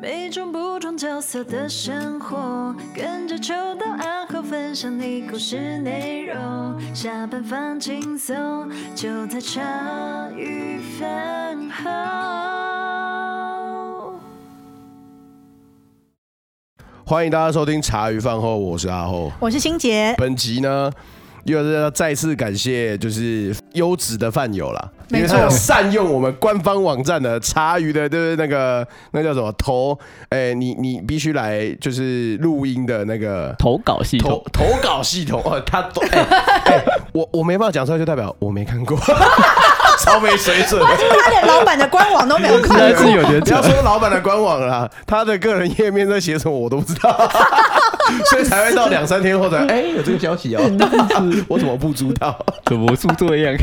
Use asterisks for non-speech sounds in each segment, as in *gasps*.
每种不同角色的生活，跟着秋到暗号分享你故事内容。下班放轻松，就在茶余饭后。欢迎大家收听茶余饭后，我是阿后，我是欣洁。本集呢，又是要再次感谢就是优质的饭友啦。因为他有善用我们官方网站的茶余的，就是那个那叫什么投，哎、欸，你你必须来就是录音的那个投稿系统，投，投稿系统哦，他都哎哎，我我没办法讲出来，就代表我没看过，*laughs* 超没水准，*laughs* 他连老板的官网都没有看过，*laughs* 不要说老板的官网了，他的个人页面在写什么我都不知道，*laughs* 所以才会到两三天后才 *laughs* 哎、欸、有这个消息哦，*laughs* 我怎么不知道？怎么是这样？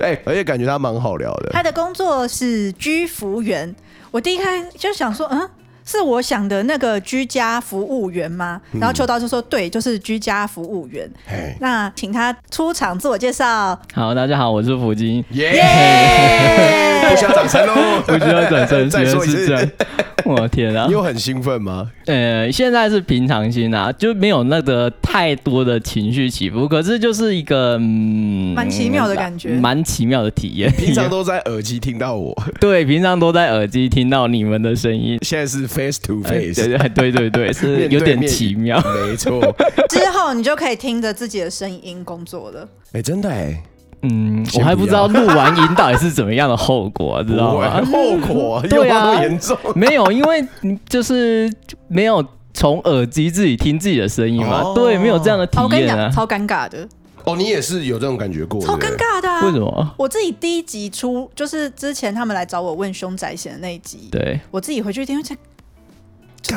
哎、欸，而且感觉他蛮好聊的。他的工作是居服员。我第一开就想说，嗯，是我想的那个居家服务员吗？然后秋刀就说，对，就是居家服务员。嗯、那请他出场自我介绍。好，大家好，我是福金。耶、yeah! *laughs* yeah!！不需要掌声喽，不需要掌声，*laughs* 再说一次。我天啊！你有很兴奋吗？呃，现在是平常心啊，就没有那个太多的情绪起伏。可是就是一个蛮、嗯、奇妙的感觉，蛮奇妙的体验。平常都在耳机听到我，*laughs* 对，平常都在耳机听到你们的声音。现在是 face to face，对对对对对，*laughs* 是有点奇妙。*laughs* 没错，*laughs* 之后你就可以听着自己的声音工作了。哎、欸，真的哎。嗯，我还不知道录完音到底是怎么样的后果，知道吗？后果对啊，严重没有，因为你就是没有从耳机自己听自己的声音嘛，哦、对，没有这样的体验啊，超尴尬的。哦，你也是有这种感觉过，超尴尬的、啊。为什么？我自己第一集出就是之前他们来找我问凶宅险的那一集，对我自己回去听，这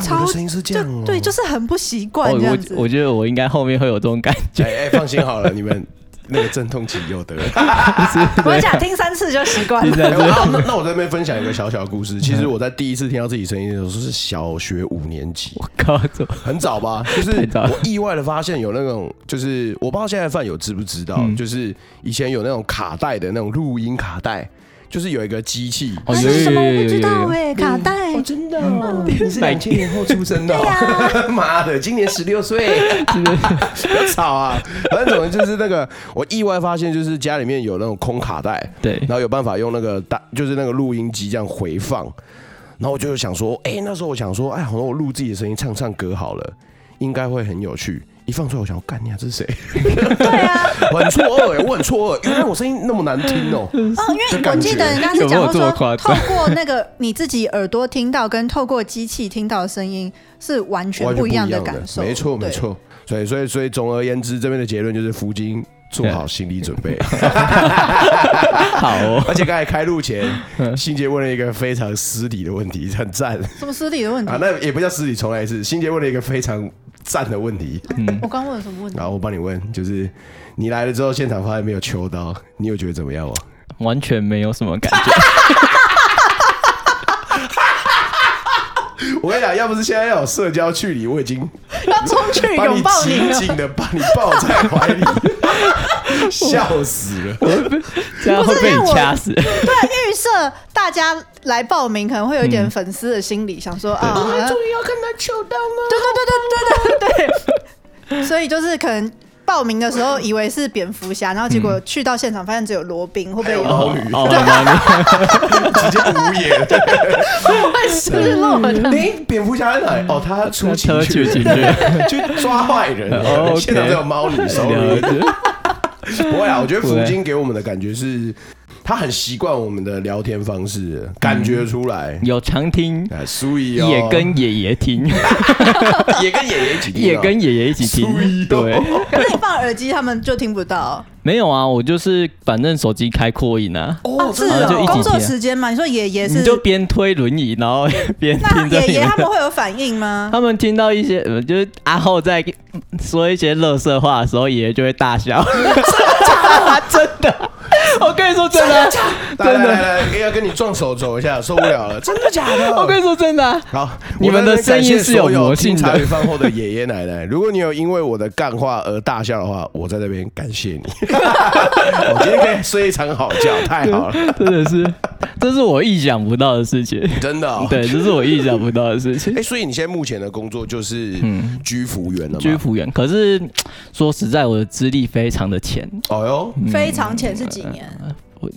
超声音是这样、哦，对，就是很不习惯这样子。我我觉得我应该后面会有这种感觉。哎哎，放心好了，你们。那个阵痛期有的，*laughs* 我讲听三次就习惯了。欸、那那我在这边分享一个小小的故事。其实我在第一次听到自己声音的时候是小学五年级，我靠，很早吧？就是我意外的发现有那种，就是我不知道现在饭友知不知道，嗯、就是以前有那种卡带的那种录音卡带。就是有一个机器，哦，有什么？我不知道哎，卡带，哦，真的，哦，你是两千年后出生的，*laughs* 妈的，今年十六岁，*laughs* 不要吵啊！反正总之就是那个，我意外发现，就是家里面有那种空卡带，对，然后有办法用那个大，就是那个录音机这样回放，然后我就想说，哎，那时候我想说，哎，好像我录自己的声音，唱唱歌好了，应该会很有趣。一放出来，我想我干你啊！这是谁？对啊，*laughs* 我很错愕哎，我很错愕，原来我声音那么难听哦。哦，因为我记得人家是讲说，透过那个你自己耳朵听到，跟透过机器听到的声音是完全不一样的感受。没错，没错。所以，所以，所以，总而言之，这边的结论就是，福金做好心理准备。*laughs* 好哦。*laughs* 而且刚才开录前，新杰问了一个非常失礼的问题，很赞。什么失礼的问题啊？那也不叫失礼，重来一次。新杰问了一个非常。赞的问题，嗯，我刚问了什么问题？然后我帮你问，就是你来了之后，现场发现没有秋刀，你有觉得怎么样吗？完全没有什么感觉。*laughs* 我跟你讲，要不是现在要有社交距离，我已经要冲去拥抱你，紧紧的把你抱在怀里。笑死了，这样会被你掐死。对，预设大家来报名可能会有一点粉丝的心理，嗯、想说啊，终于要跟他求到了。对对对对对对对，*laughs* 所以就是可能报名的时候以为是蝙蝠侠，然后结果去到现场发现只有罗宾，会不会有猫女？直接无言，会失落的。哎，蝙蝠侠在哪里？哦，他出警去 *laughs* 去抓坏人。哦，现场只有猫女手里。*laughs* 不会啊，我觉得 *laughs* 福金给我们的感觉是，他很习惯我们的聊天方式，感觉出来。有常听，所以也跟爷爷听，*laughs* 也跟爷爷一起听，也跟爷爷一起听。对，可是你放耳机，他们就听不到。没有啊，我就是反正手机开扩音啊。哦，是啊，就工作时间嘛。你说爷爷是，你就边推轮椅，然后边听。那爷爷他们会有反应吗？*laughs* 他们听到一些，就是阿浩在说一些垃圾话的时候，爷爷就会大笑。*laughs* 真的，*laughs* 我跟你说真的，真的，来来来，要跟你撞手走一下，受不了了，*laughs* 真的假的？我跟你说真的。好，你们的声音是有魔性的。茶余饭后的爷爷奶奶，如果你有因为我的干话而大笑的话，我在那边感谢你。*laughs* 我今天可以睡一场好觉，太好了，真的是，这是我意想不到的事情，真的。对，这是我意想不到的事情。哎，所以你现在目前的工作就是嗯，居服员了吗？居服员，可是说实在，我的资历非常的浅。哦哟，非常浅是几年？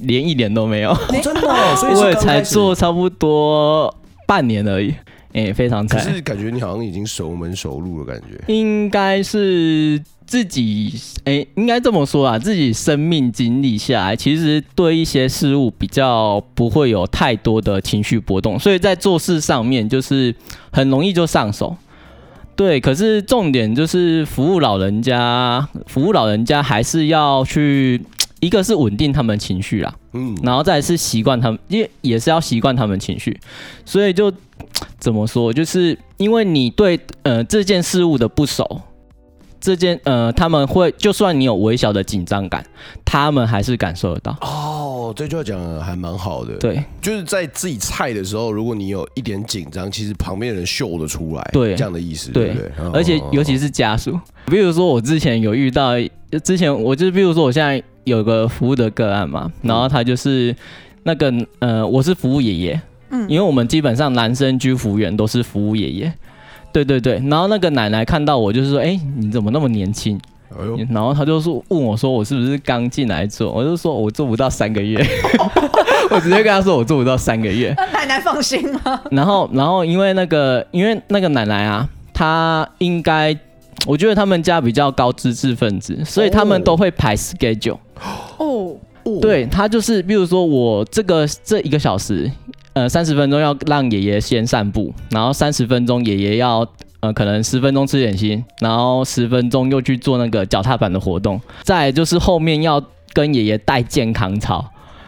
连一年都没有，真的，*laughs* 所以我也才做差不多半年而已，哎，非常惨。可是感觉你好像已经熟门熟路了感觉。应该是自己，哎，应该这么说啊，自己生命经历下来，其实对一些事物比较不会有太多的情绪波动，所以在做事上面就是很容易就上手。对，可是重点就是服务老人家，服务老人家还是要去。一个是稳定他们情绪啦，嗯，然后再是习惯他们，因为也是要习惯他们情绪，所以就怎么说，就是因为你对呃这件事物的不熟，这件呃他们会就算你有微小的紧张感，他们还是感受得到。哦，这句话讲的还蛮好的，对，就是在自己菜的时候，如果你有一点紧张，其实旁边的人嗅得出来，对，这样的意思，对，对不对？而且尤其是家属，比如说我之前有遇到，之前我就是比如说我现在。有个服务的个案嘛，然后他就是那个呃，我是服务爷爷，嗯，因为我们基本上男生居服务员都是服务爷爷，对对对，然后那个奶奶看到我就是说，哎，你怎么那么年轻？哎呦，然后她就说问我说我是不是刚进来做？我就说我做不到三个月，*laughs* 我直接跟她说我做不到三个月。那奶奶放心吗？然后然后因为那个因为那个奶奶啊，她应该。我觉得他们家比较高知识分子，所以他们都会排 schedule。哦，对，他就是，比如说我这个这一个小时，呃，三十分钟要让爷爷先散步，然后三十分钟爷爷要，呃，可能十分钟吃点心，然后十分钟又去做那个脚踏板的活动，再就是后面要跟爷爷带健康操。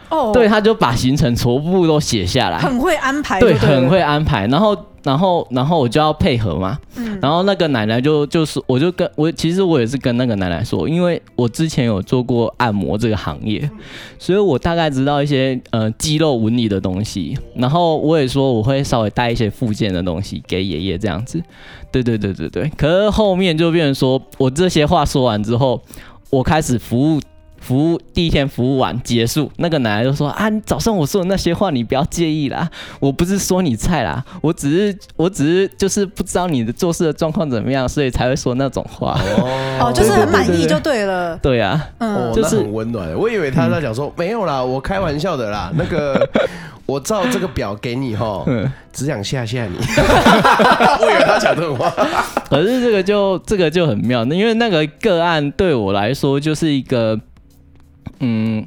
哦，对，他就把行程全部都写下来，很会安排，对，很会安排，然后。然后，然后我就要配合嘛。嗯。然后那个奶奶就就是，我就跟我其实我也是跟那个奶奶说，因为我之前有做过按摩这个行业，所以我大概知道一些呃肌肉纹理的东西。然后我也说我会稍微带一些附件的东西给爷爷这样子。对对对对对。可是后面就变成说我这些话说完之后，我开始服务。服务第一天服务完结束，那个奶奶就说：“啊，你早上我说的那些话你不要介意啦，我不是说你菜啦，我只是我只是就是不知道你的做事的状况怎么样，所以才会说那种话。哦，哦，就是很满意就对了。对啊，嗯，就是很温暖。我以为他在讲说、嗯、没有啦，我开玩笑的啦。那个 *laughs* 我照这个表给你哈，只想吓吓你。*laughs* 我以为他讲这种话，可是这个就这个就很妙，因为那个个案对我来说就是一个。嗯，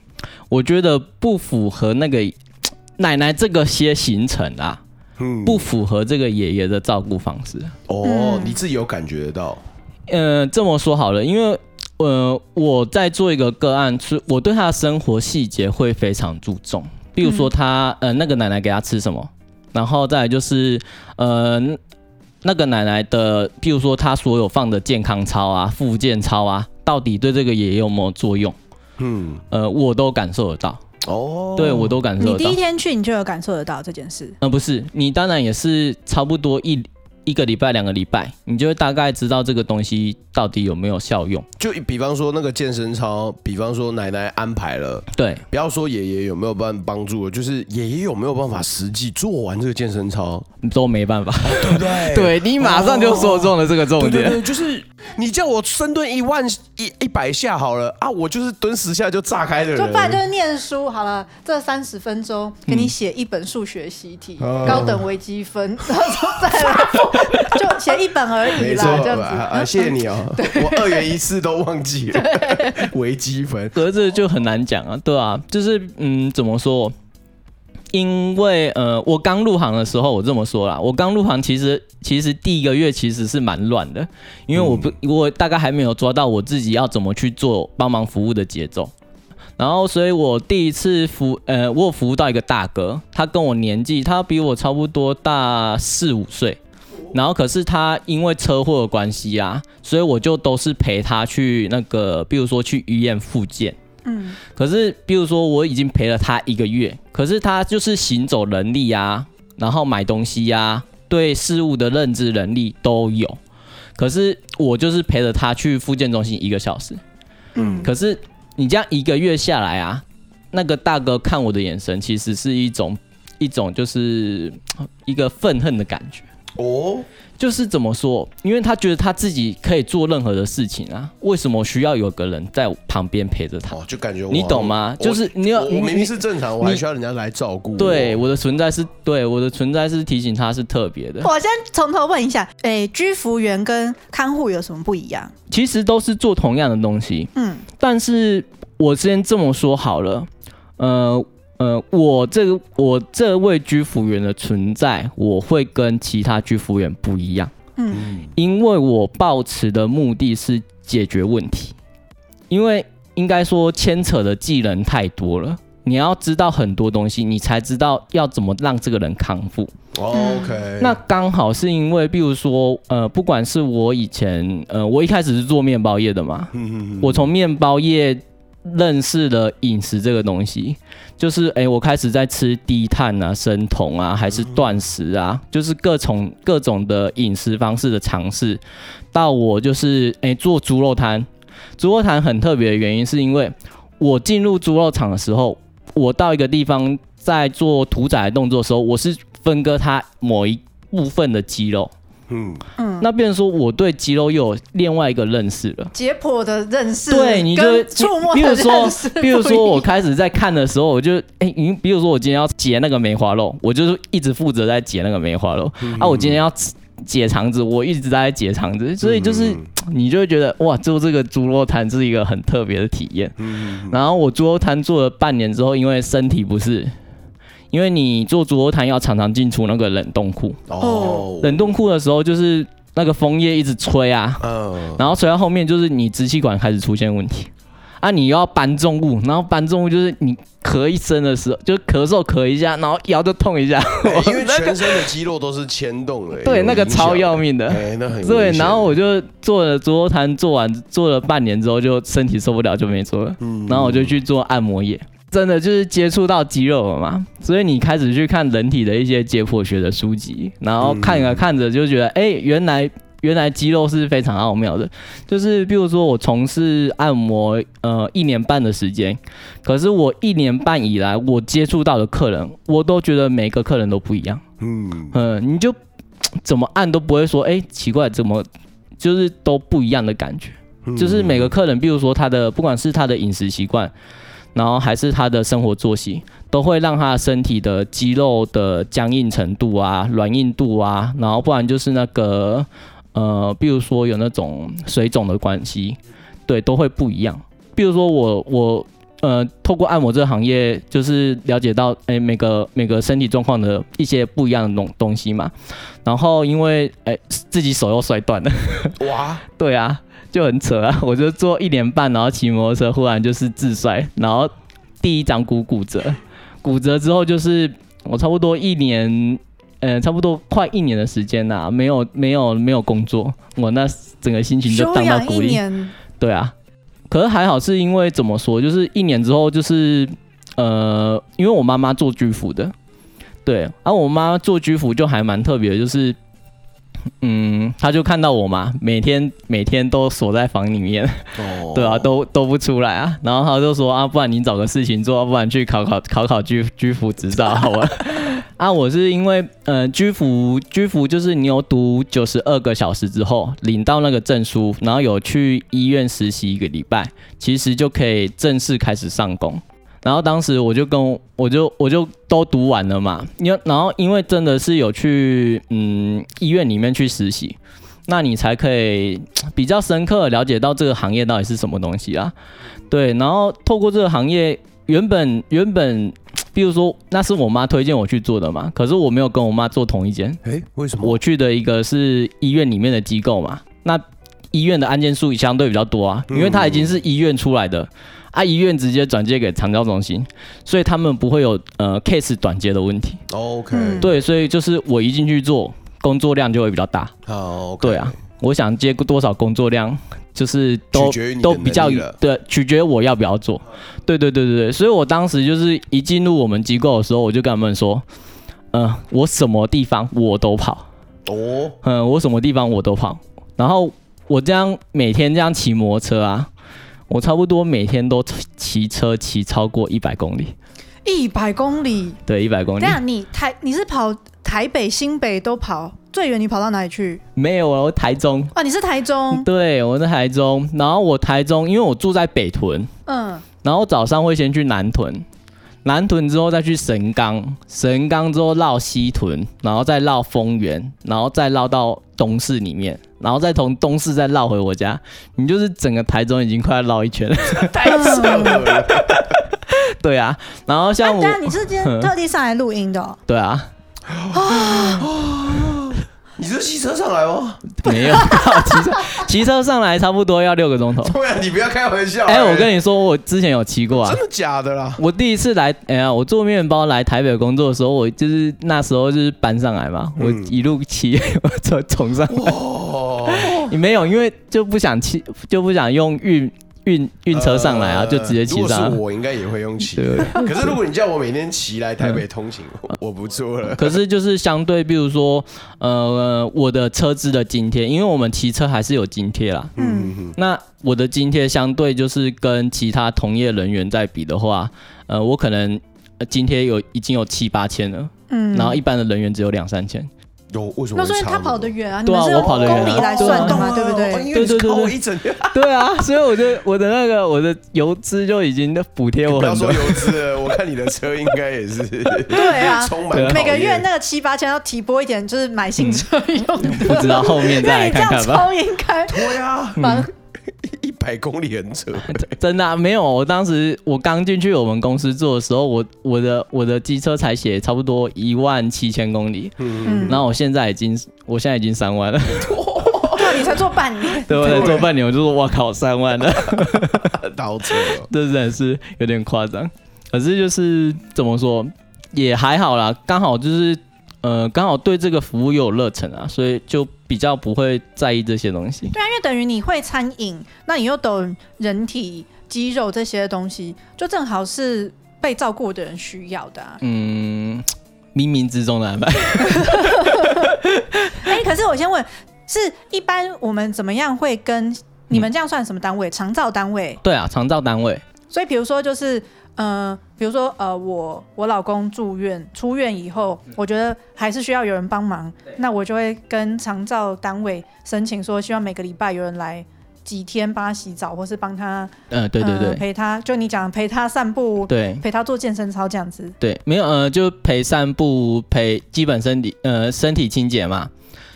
我觉得不符合那个 *tsk* 奶奶这个些行程啊，嗯，不符合这个爷爷的照顾方式。哦，你自己有感觉得到？嗯、呃，这么说好了，因为呃，我在做一个个案，是我对他的生活细节会非常注重，比如说他呃那个奶奶给他吃什么，然后再来就是呃那个奶奶的，譬如说他所有放的健康操啊、复健操啊，到底对这个爷爷有没有作用？嗯，呃，我都感受得到哦，对我都感受得到。你第一天去，你就有感受得到这件事？呃，不是，你当然也是差不多一。一个礼拜、两个礼拜，你就会大概知道这个东西到底有没有效用。就比方说那个健身操，比方说奶奶安排了，对，不要说爷爷有没有办法帮助，就是爷爷有没有办法实际做完这个健身操，都没办法，对不对？*laughs* 对，你马上就说中了这个重点，对对对，就是你叫我深蹲一万一一百下好了啊，我就是蹲十下就炸开的人，就不然就是念书好了，这三十分钟给你写一本数学习题，嗯、高等微积分，然后再来。就写一本而已啦，这样子啊，谢谢你哦。*laughs* 我二元一次都忘记了，微积分，可是这就很难讲啊，对啊，就是嗯，怎么说？因为呃，我刚入行的时候，我这么说啦，我刚入行其实其实第一个月其实是蛮乱的，因为我不我大概还没有抓到我自己要怎么去做帮忙服务的节奏，然后所以我第一次服呃，我有服务到一个大哥，他跟我年纪，他比我差不多大四五岁。然后可是他因为车祸的关系啊，所以我就都是陪他去那个，比如说去医院复健，嗯，可是比如说我已经陪了他一个月，可是他就是行走能力啊，然后买东西呀、啊，对事物的认知能力都有，可是我就是陪着他去复健中心一个小时，嗯，可是你这样一个月下来啊，那个大哥看我的眼神其实是一种一种就是一个愤恨的感觉。哦，就是怎么说？因为他觉得他自己可以做任何的事情啊，为什么需要有个人在旁边陪着他？哦，就感觉你懂吗？就是你要，我明明是正常，我还需要人家来照顾。对，我的存在是对我的存在是提醒他是特别的。我先从头问一下，哎，居服员跟看护有什么不一样？其实都是做同样的东西，嗯，但是我先这么说好了，呃。呃，我这个我这位居服员的存在，我会跟其他居服员不一样。嗯，因为我抱持的目的是解决问题，因为应该说牵扯的技能太多了，你要知道很多东西，你才知道要怎么让这个人康复。OK，那刚好是因为，比如说，呃，不管是我以前，呃，我一开始是做面包业的嘛，我从面包业。认识了饮食这个东西，就是哎、我开始在吃低碳啊、生酮啊，还是断食啊，就是各种各种的饮食方式的尝试。到我就是哎、做猪肉摊，猪肉摊很特别的原因是因为我进入猪肉厂的时候，我到一个地方在做屠宰动作的时候，我是分割它某一部分的肌肉。嗯嗯，那变成说我对肌肉又有另外一个认识了，解剖的认识，对，你就触摸。比如说，比如说我开始在看的时候，我就哎，你、欸、比如说我今天要解那个梅花肉，我就是一直负责在解那个梅花肉、嗯、啊。我今天要解肠子，我一直在解肠子，所以就是你就会觉得哇，做这个猪肉摊是一个很特别的体验。嗯，然后我猪肉摊做了半年之后，因为身体不是。因为你做猪肉摊要常常进出那个冷冻库。哦，冷冻库的时候就是那个枫叶一直吹啊，嗯，然后吹到后面就是你支气管开始出现问题。啊，你又要搬重物，然后搬重物就是你咳一声的时候就咳嗽咳一下，然后腰就痛一下，*laughs* 因为全身的肌肉都是牵动的，对，那个超要命的，哎，那很对，然后我就做了猪肉摊，做完做了半年之后就身体受不了就没做了，嗯，然后我就去做按摩业。真的就是接触到肌肉了嘛，所以你开始去看人体的一些解剖学的书籍，然后看着看着就觉得，哎、欸，原来原来肌肉是非常奥妙的。就是比如说我从事按摩呃一年半的时间，可是我一年半以来我接触到的客人，我都觉得每个客人都不一样。嗯嗯，你就怎么按都不会说，哎、欸，奇怪，怎么就是都不一样的感觉。就是每个客人，比如说他的不管是他的饮食习惯。然后还是他的生活作息，都会让他身体的肌肉的僵硬程度啊、软硬度啊，然后不然就是那个呃，比如说有那种水肿的关系，对，都会不一样。比如说我我呃，透过按摩这个行业，就是了解到哎，每个每个身体状况的一些不一样的东东西嘛。然后因为哎，自己手又摔断了，哇，*laughs* 对啊。就很扯啊！我就做一年半，然后骑摩托车，忽然就是自摔，然后第一掌骨骨折，骨折之后就是我差不多一年，嗯、呃，差不多快一年的时间呐、没有没有没有工作，我那整个心情就荡到谷底。对啊，可是还好是因为怎么说，就是一年之后就是呃，因为我妈妈做居服的，对，然、啊、后我妈做居服就还蛮特别的，就是。嗯，他就看到我嘛，每天每天都锁在房里面，哦、*laughs* 对啊，都都不出来啊。然后他就说啊，不然你找个事情做，不然去考考考考居居服执照好了。*laughs* 啊，我是因为呃，居服居服就是你有读九十二个小时之后领到那个证书，然后有去医院实习一个礼拜，其实就可以正式开始上工。然后当时我就跟我就我就都读完了嘛，因为然后因为真的是有去嗯医院里面去实习，那你才可以比较深刻了解到这个行业到底是什么东西啊？对，然后透过这个行业，原本原本，比如说那是我妈推荐我去做的嘛，可是我没有跟我妈做同一间，诶，为什么？我去的一个是医院里面的机构嘛，那医院的案件数相对比较多啊，因为它已经是医院出来的。啊，医院直接转接给长照中心，所以他们不会有呃 case 短接的问题。OK，对，所以就是我一进去做，工作量就会比较大。好，okay. 对啊，我想接多少工作量，就是都都比较对，取决于我要不要做。对对对对对，所以我当时就是一进入我们机构的时候，我就跟他们说，嗯、呃，我什么地方我都跑哦，嗯，我什么地方我都跑。然后我这样每天这样骑摩托车啊，我差不多每天都骑车骑超过一百公里。一百公里？对，一百公里。这样你台你是跑台北、新北都跑？最远你跑到哪里去？没有，我台中。啊，你是台中？对，我在台中。然后我台中，因为我住在北屯。嗯。然后早上会先去南屯，南屯之后再去神冈，神冈之后绕西屯，然后再绕丰原，然后再绕到东势里面，然后再从东势再绕回我家。你就是整个台中已经快要绕一圈了，太扯了。*laughs* 对啊，然后像我，啊、你是今天 *laughs* 特地上来录音的、喔？对啊。啊 *gasps* *laughs* 你是骑车上来吗？*laughs* 没有，骑车骑车上来差不多要六个钟头。对啊，你不要开玩笑。哎、欸，我跟你说，我之前有骑过啊。真的假的啦？我第一次来，哎呀，我做面包来台北工作的时候，我就是那时候就是搬上来嘛，嗯、我一路骑，我从从上来。哇！你 *laughs* 没有，因为就不想骑，就不想用运。运运车上来啊，就直接骑上。如果是我，应该也会用骑。可是如果你叫我每天骑来台北通勤，我不做了。可是就是相对，比如说，呃，我的车资的津贴，因为我们骑车还是有津贴啦。嗯。那我的津贴相对就是跟其他同业人员在比的话，呃，我可能津贴有已经有七八千了。嗯。然后一般的人员只有两三千。有为什么？那所以他跑得远啊，对啊，我跑得远，公里来算的嘛，对不对？对对对对，对啊，所以我就我的那个我的油资就已经补贴我很多。不要说油资了，我看你的车应该也是。对啊，*laughs* 充满每个月那个七八千要提拨一点，就是买新车用。不知道后面再来看看吧。超应该。对啊。一百公里很扯，*laughs* 真的、啊、没有。我当时我刚进去我们公司做的时候，我我的我的机车才写差不多一万七千公里，嗯，然后我现在已经我现在已经三万了。*laughs* 对，你才做半年，对，我才做半年，我就说哇靠，三万了，*laughs* 倒车，这真的是有点夸张。可是就是怎么说也还好啦，刚好就是。呃，刚好对这个服务又有热忱啊，所以就比较不会在意这些东西。对啊，因为等于你会餐饮，那你又懂人体肌肉这些东西，就正好是被照顾的人需要的啊。嗯，冥冥之中的安排。*laughs* 哎、欸，可是我先问，是一般我们怎么样会跟你们这样算什么单位？长照单位？对啊，长照单位。所以比如说就是。嗯、呃，比如说，呃，我我老公住院出院以后，我觉得还是需要有人帮忙，那我就会跟长照单位申请说，希望每个礼拜有人来几天帮他洗澡，或是帮他，嗯，对对对，呃、陪他，就你讲陪他散步，对，陪他做健身操这样子，对，没有，呃，就陪散步，陪基本身体，呃，身体清洁嘛，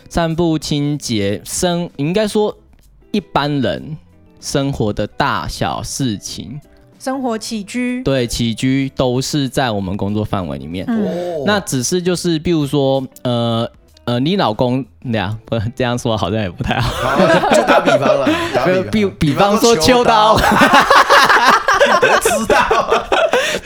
散步清洁，生应该说一般人生活的大小事情。生活起居对起居都是在我们工作范围里面。嗯、那只是就是，比如说，呃呃，你老公那样不这样说好像也不太好。好就打比方了，*laughs* 打比比比方说秋刀，我知道。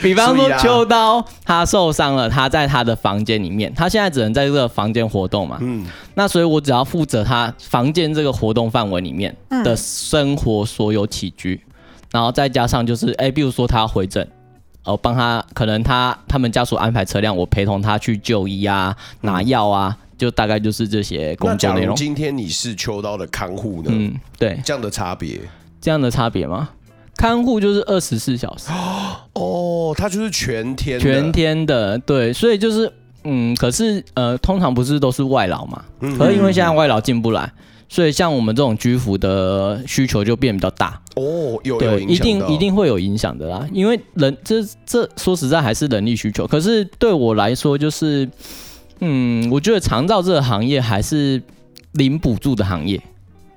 比方说秋刀他受伤了，他在他的房间里面，他现在只能在这个房间活动嘛。嗯。那所以我只要负责他房间这个活动范围里面的生活所有起居。然后再加上就是，哎，比如说他回诊，哦，帮他可能他他们家属安排车辆，我陪同他去就医啊，拿药啊，就大概就是这些工作内容。今天你是秋刀的看护呢？嗯，对，这样的差别，这样的差别吗？看护就是二十四小时 *gasps* 哦，他就是全天全天的，对，所以就是嗯，可是呃，通常不是都是外劳嘛，嗯、可是因为现在外劳进不来。所以像我们这种居服的需求就变比较大哦，有对，一定一定会有影响的啦。因为人这这说实在还是人力需求，可是对我来说就是，嗯，我觉得长照这个行业还是零补助的行业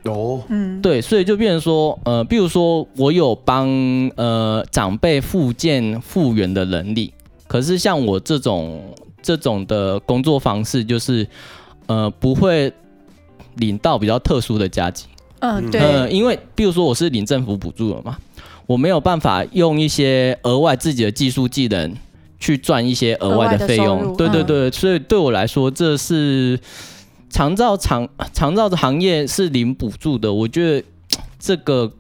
哦，嗯，对，所以就变成说，呃，比如说我有帮呃长辈复健复原的能力，可是像我这种这种的工作方式就是，呃，不会。领到比较特殊的加急，嗯，对，嗯，因为比如说我是领政府补助了嘛，我没有办法用一些额外自己的技术技能去赚一些额外的费用，对对对，所以对我来说，这是长照长长照的行业是领补助的，我觉得这个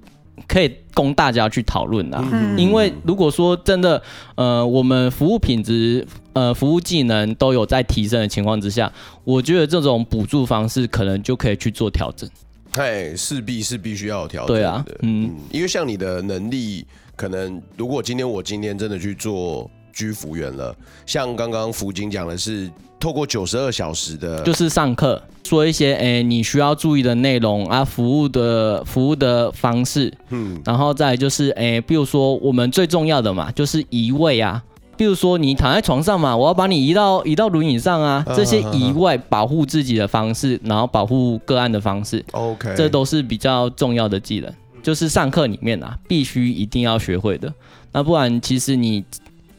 可以供大家去讨论的。嗯、因为如果说真的，呃，我们服务品质、呃，服务技能都有在提升的情况之下，我觉得这种补助方式可能就可以去做调整。哎，势必是必须要有调整的。对啊，嗯，嗯，因为像你的能力，可能如果今天我今天真的去做居服员了，像刚刚福金讲的是透过九十二小时的，就是上课说一些哎你需要注意的内容啊，服务的服务的方式，嗯，然后再就是哎，比如说我们最重要的嘛，就是移位啊。比如说你躺在床上嘛，我要把你移到移到轮椅上啊，这些移外保护自己的方式，然后保护个案的方式，OK，这都是比较重要的技能，就是上课里面啊必须一定要学会的。那不然其实你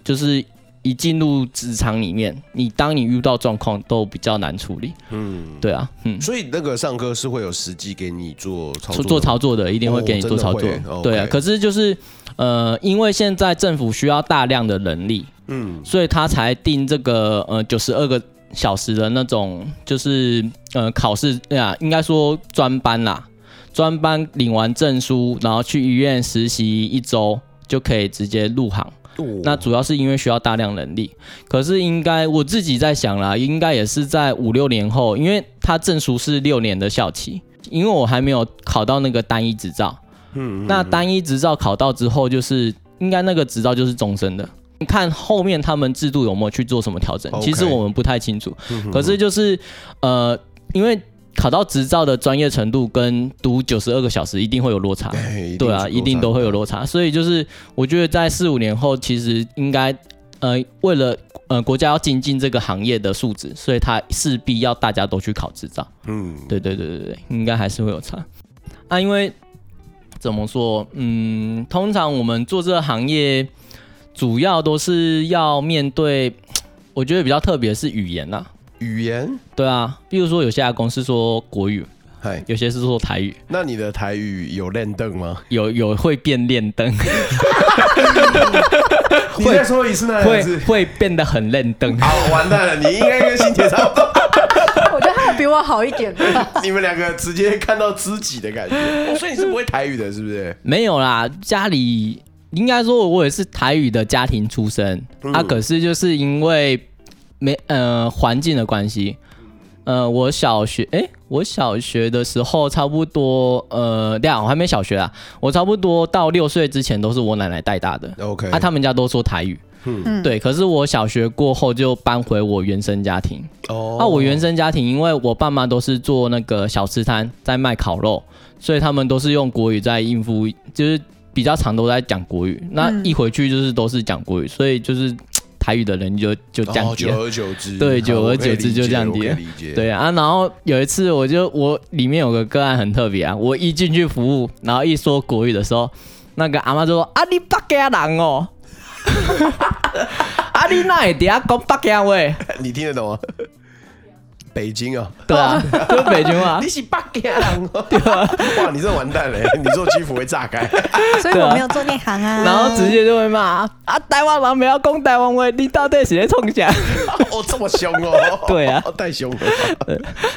就是一进入职场里面，你当你遇到状况都比较难处理。嗯，对啊，嗯，所以那个上课是会有实际给你做操作做操作的，一定会给你做操作。哦、对啊，可是就是呃，因为现在政府需要大量的人力。嗯，所以他才定这个呃九十二个小时的那种，就是呃考试呀，应该说专班啦，专班领完证书，然后去医院实习一周就可以直接入行。哦、那主要是因为需要大量人力，可是应该我自己在想啦，应该也是在五六年后，因为他证书是六年的效期，因为我还没有考到那个单一执照。嗯，那单一执照考到之后，就是应该那个执照就是终身的。看后面他们制度有没有去做什么调整其实我们不太清楚。可是就是呃，因为考到执照的专业程度跟读九十二个小时一定会有落差，对，对啊，一定都会有落差。所以就是我觉得在四五年后，其实应该呃，为了呃国家要精进这个行业的素质，所以它势必要大家都去考执照。嗯，对对对对对，应该还是会有差啊。因为怎么说，嗯，通常我们做这个行业。主要都是要面对，我觉得比较特别是语言呐、啊。语言？对啊，比如说有些公司说国语，嘿有些是说台语。那你的台语有练灯吗？有有会变练灯。*laughs* 你再说一次呢？会会变得很练灯。好，完蛋了，你应该跟新铁差不多。*laughs* 我觉得他比我好一点。*laughs* 你们两个直接看到知己的感觉。哦，所以你是不会台语的，是不是？没有啦，家里。应该说，我也是台语的家庭出身，嗯、啊，可是就是因为没呃环境的关系，呃，我小学哎，我小学的时候差不多呃，对啊，我还没小学啊，我差不多到六岁之前都是我奶奶带大的，OK，啊，他们家都说台语，嗯，对，可是我小学过后就搬回我原生家庭，哦，啊，我原生家庭因为我爸妈都是做那个小吃摊，在卖烤肉，所以他们都是用国语在应付，就是。比较常都在讲国语，那一回去就是都是讲国语，所以就是台语的人就就降低了。久而久之，*laughs* 对，久而久之就降低了。对啊，然后有一次我就我里面有个个案很特别啊，我一进去服务，然后一说国语的时候，那个阿妈就说：“啊，你北京人哦，*laughs* 啊，你哪会底下讲北京话？*laughs* 你听得懂吗？”北京啊，对啊，就是北京啊。*laughs* 你是北京人，对啊。*laughs* 哇，你这完蛋了，你做居服会炸开。*laughs* 所以我没有做那行啊。然后直接就会骂啊，台湾人没有讲台湾话，你到底是在冲啥？哦，这么凶哦。对啊，太凶了。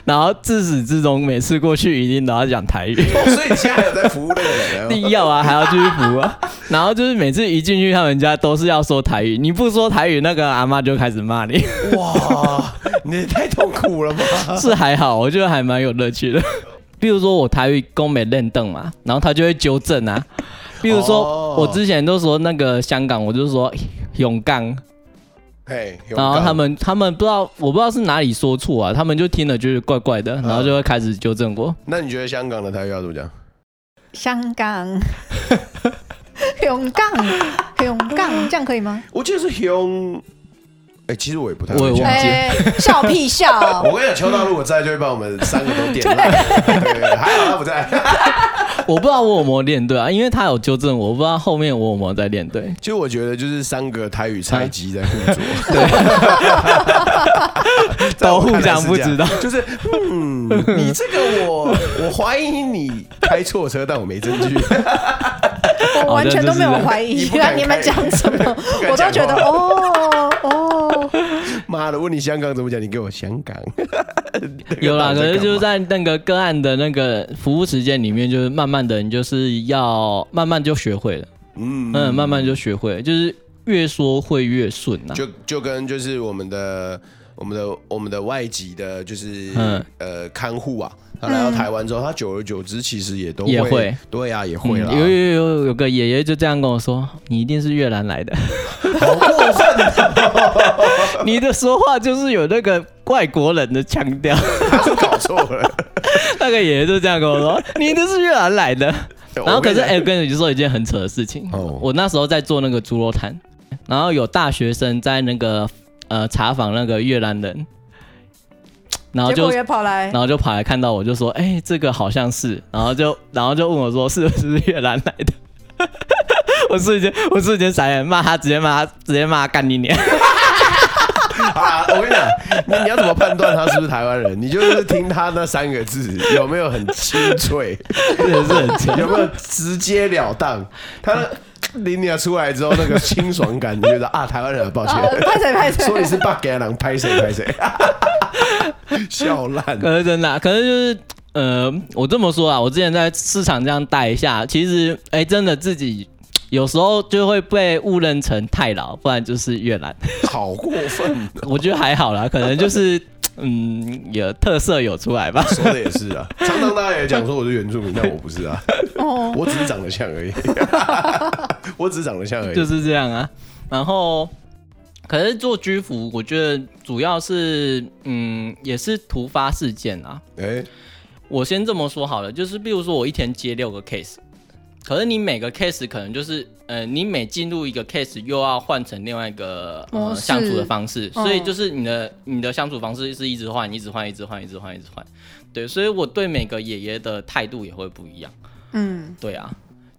然后自始至终每次过去一定都要讲台语。所以你现在还有在服务那个人？第一要啊，还要继续服务啊。然后就是每次一进去他们家都是要说台语，你不说台语，那个阿妈就开始骂你。哇，你也太痛苦了吧。*laughs* 是还好，我觉得还蛮有乐趣的。*laughs* 比如说我台语公美认凳嘛，然后他就会纠正啊。*laughs* 比如说我之前都说那个香港，我就说永港，嘿，然后他们他们不知道，我不知道是哪里说错啊，他们就听了就是怪怪的，然后就会开始纠正我。那你觉得香港的台语要怎么讲？香港，永港，永港，这样可以吗？我记得是永。哎、欸，其实我也不太会讲。哎，笑屁笑！*laughs* 我跟你讲，邱大如果在，就会把我们三个都点烂。对，对，对，还好他不在。*laughs* 我不知道我有没有练对啊，因为他有纠正我，我不知道后面我有没有在练对。其实我觉得就是三个台语菜鸡在互啄，对，*laughs* 都互相不知道。就是，嗯，你这个我我怀疑你开错车，但我没证据。我完全都没有怀疑，你，你们讲什么，我都觉得哦哦。*laughs* 妈的，问你香港怎么讲？你给我香港。*laughs* 有啦，可是就是在那个个案的那个服务时间里面，就是慢慢的，你就是要慢慢就学会了。嗯嗯，慢慢就学会了，就是越说会越顺啊。就就跟就是我们的我们的我们的外籍的，就是嗯呃看护啊。他来到台湾之后，他久而久之其实也都会，也会，对啊，也会了。有有有有个爷爷就这样跟我说：“你一定是越南来的。*laughs* ”好过分！*laughs* 你的说话就是有那个外国人的腔调，搞错了。*laughs* 那个爷爷就这样跟我说：“你一定是越南来的。”然后可是哎，我跟你说一件很扯的事情。哦我那时候在做那个猪肉摊，然后有大学生在那个呃查访那个越南人。然后就也跑来，然后就跑来看到我，就说：“哎、欸，这个好像是。”然后就，然后就问我说：“是不是越南来的？” *laughs* 我瞬间，我瞬间傻眼，骂他，直接骂他，直接骂他干你娘！*laughs* 啊，我跟你讲，你你要怎么判断他是不是台湾人？你就是听他那三个字有没有很清脆，*laughs* 也是很有没有直截了当？他。*laughs* 林尼亚出来之后，那个清爽感，你觉得啊，台湾人，抱歉，拍谁拍谁，说你 *laughs* 是八给人拍谁拍谁，*laughs* 笑烂。可是真的，可是就是，呃，我这么说啊，我之前在市场这样带一下，其实，哎、欸，真的自己 *tsk* 有时候就会被误认成太老，不然就是越南，好过分。我觉得还好啦，可能就是。嗯，有特色有出来吧？*laughs* 说的也是啊，常常大家也讲说我是原住民，但 *laughs* 我不是啊，我只是长得像而已，*laughs* 我只是长得像而已，就是这样啊。然后，可是做居服，我觉得主要是，嗯，也是突发事件啊。哎、欸，我先这么说好了，就是比如说我一天接六个 case。可是你每个 case 可能就是，呃，你每进入一个 case 又要换成另外一个、呃、相处的方式，所以就是你的你的相处方式是一直换，一直换，一直换，一直换，一直换。对，所以我对每个爷爷的态度也会不一样。嗯，对啊，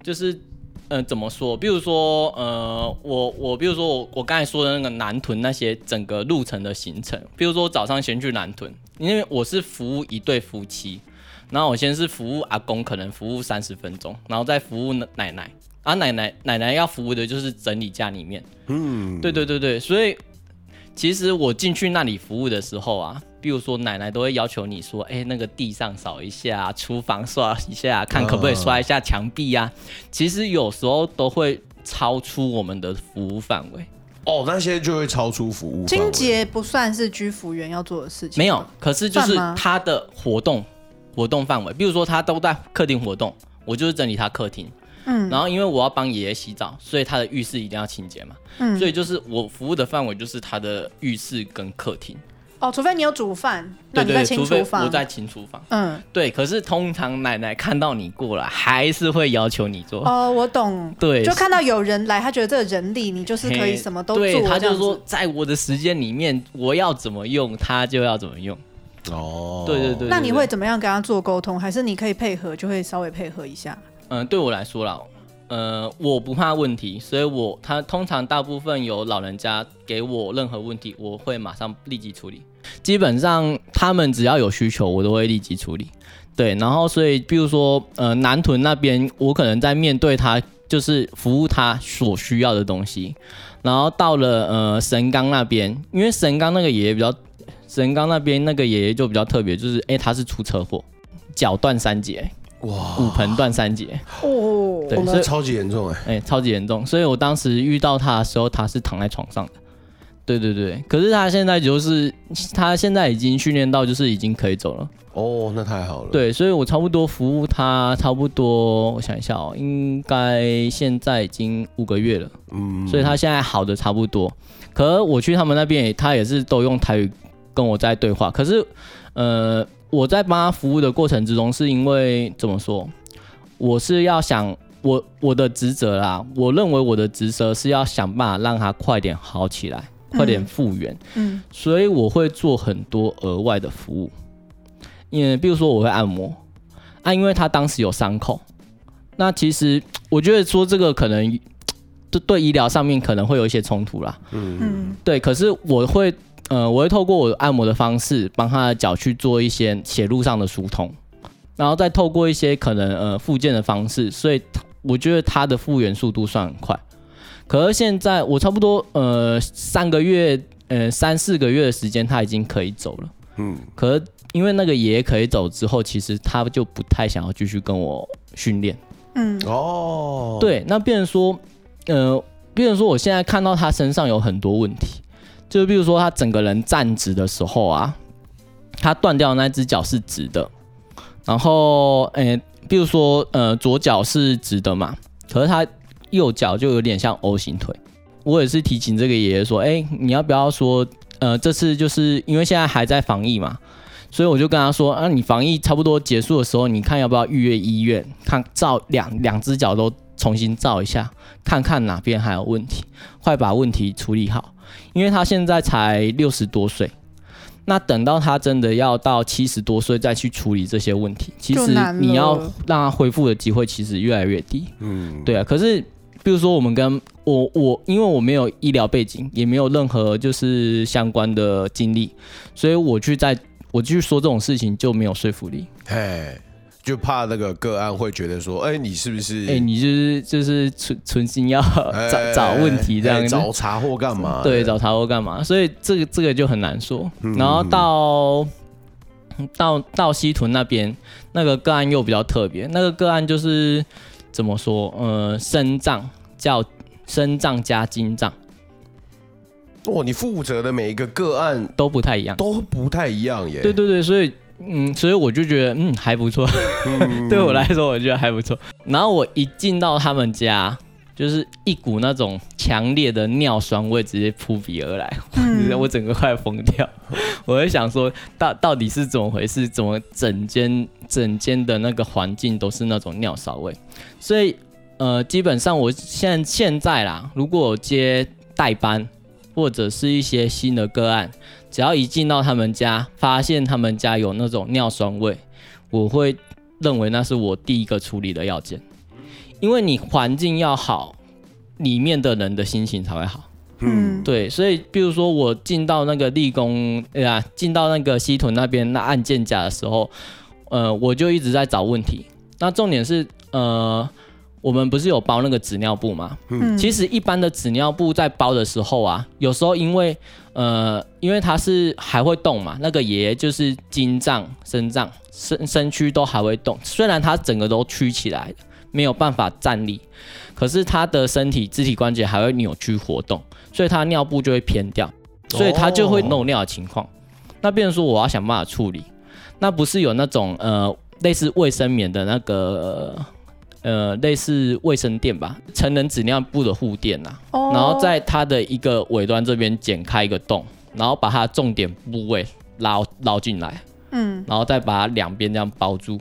就是，嗯、呃，怎么说？比如说，呃，我我比如说我我刚才说的那个南屯那些整个路程的行程，比如说我早上先去南屯，因为我是服务一对夫妻。然后我先是服务阿公，可能服务三十分钟，然后再服务奶奶。啊，奶奶奶奶要服务的就是整理家里面。嗯，对对对对，所以其实我进去那里服务的时候啊，比如说奶奶都会要求你说，哎，那个地上扫一下，厨房刷一下，看可不可以刷一下墙壁呀、啊。其实有时候都会超出我们的服务范围。哦，那些就会超出服务。清洁不算是居服员要做的事情。没有，可是就是他的活动。活动范围，比如说他都在客厅活动，我就是整理他客厅。嗯，然后因为我要帮爷爷洗澡，所以他的浴室一定要清洁嘛。嗯，所以就是我服务的范围就是他的浴室跟客厅。哦，除非你有煮饭，对对，除非我在清厨房。嗯，对。可是通常奶奶看到你过来，还是会要求你做。哦，我懂。对，就看到有人来，他觉得这个人力你就是可以什么都做。对，他就说在我的时间里面，我要怎么用，他就要怎么用。哦，对对对，对，那你会怎么样跟他做沟通？还是你可以配合，就会稍微配合一下？嗯，对我来说啦，呃，我不怕问题，所以我他通常大部分有老人家给我任何问题，我会马上立即处理。基本上他们只要有需求，我都会立即处理。对，然后所以比如说呃南屯那边，我可能在面对他，就是服务他所需要的东西。然后到了呃神冈那边，因为神冈那个爷爷比较。神冈那边那个爷爷就比较特别，就是哎、欸，他是出车祸，脚断三节，哇，骨盆断三节，哦，对，所以超级严重哎，哎、欸，超级严重，所以我当时遇到他的时候，他是躺在床上的，对对对，可是他现在就是他现在已经训练到就是已经可以走了，哦，那太好了，对，所以我差不多服务他差不多，我想一下哦，应该现在已经五个月了，嗯，所以他现在好的差不多，可是我去他们那边，他也是都用台语。跟我在对话，可是，呃，我在帮他服务的过程之中，是因为怎么说？我是要想我我的职责啦，我认为我的职责是要想办法让他快点好起来，嗯、快点复原。嗯，所以我会做很多额外的服务，因为比如说我会按摩啊，因为他当时有伤口，那其实我觉得说这个可能对对医疗上面可能会有一些冲突啦。嗯嗯，对，可是我会。呃，我会透过我按摩的方式，帮他的脚去做一些血路上的疏通，然后再透过一些可能呃复健的方式，所以我觉得他的复原速度算很快。可是现在我差不多呃三个月呃三四个月的时间他已经可以走了，嗯，可是因为那个爷爷可以走之后，其实他就不太想要继续跟我训练，嗯，哦，对，那变成说，呃，变成说我现在看到他身上有很多问题，就比如说他整个人站直的时候啊，他断掉的那只脚是直的，然后，诶、比如说，呃，左脚是直的嘛，可是他右脚就有点像 O 型腿。我也是提醒这个爷爷说，哎、你要不要说，呃，这次就是因为现在还在防疫嘛，所以我就跟他说，啊，你防疫差不多结束的时候，你看要不要预约医院，看照两两只脚都重新照一下，看看哪边还有问题，快把问题处理好。因为他现在才六十多岁，那等到他真的要到七十多岁再去处理这些问题，其实你要让他恢复的机会其实越来越低。嗯，对啊，可是。比如说，我们跟我我，因为我没有医疗背景，也没有任何就是相关的经历，所以我去在我去说这种事情就没有说服力。嘿，就怕那个个案会觉得说，哎、欸，你是不是？哎、欸，你就是就是存存心要找 *laughs* 找问题这样子，找茬或干嘛？对，找茬或干嘛？所以这个这个就很难说。然后到到到西屯那边那个个案又比较特别，那个个案就是怎么说？呃，身障。叫身障加金障，哦，你负责的每一个个案都不太一样，都不太一样耶。对对对，所以嗯，所以我就觉得嗯还不错，嗯、*laughs* 对我来说我觉得还不错。然后我一进到他们家，就是一股那种强烈的尿酸味直接扑鼻而来，嗯、*laughs* 我整个快疯掉。*laughs* 我在想说，到到底是怎么回事？怎么整间整间的那个环境都是那种尿骚味？所以。呃，基本上我现在现在啦，如果我接代班或者是一些新的个案，只要一进到他们家，发现他们家有那种尿酸味，我会认为那是我第一个处理的要件，因为你环境要好，里面的人的心情才会好。嗯，对，所以比如说我进到那个立功，对啊，进到那个西屯那边那案件甲的时候，呃，我就一直在找问题。那重点是，呃。我们不是有包那个纸尿布吗？嗯，其实一般的纸尿布在包的时候啊，有时候因为呃，因为它是还会动嘛，那个爷爷就是筋脏、身脏、身身躯都还会动，虽然他整个都曲起来，没有办法站立，可是他的身体肢体关节还会扭曲活动，所以他尿布就会偏掉，所以他就会漏尿的情况。哦、那变成说我要想办法处理，那不是有那种呃类似卫生棉的那个。呃，类似卫生垫吧，成人纸尿布的护垫呐，oh. 然后在它的一个尾端这边剪开一个洞，然后把它重点部位捞捞进来，嗯，然后再把它两边这样包住，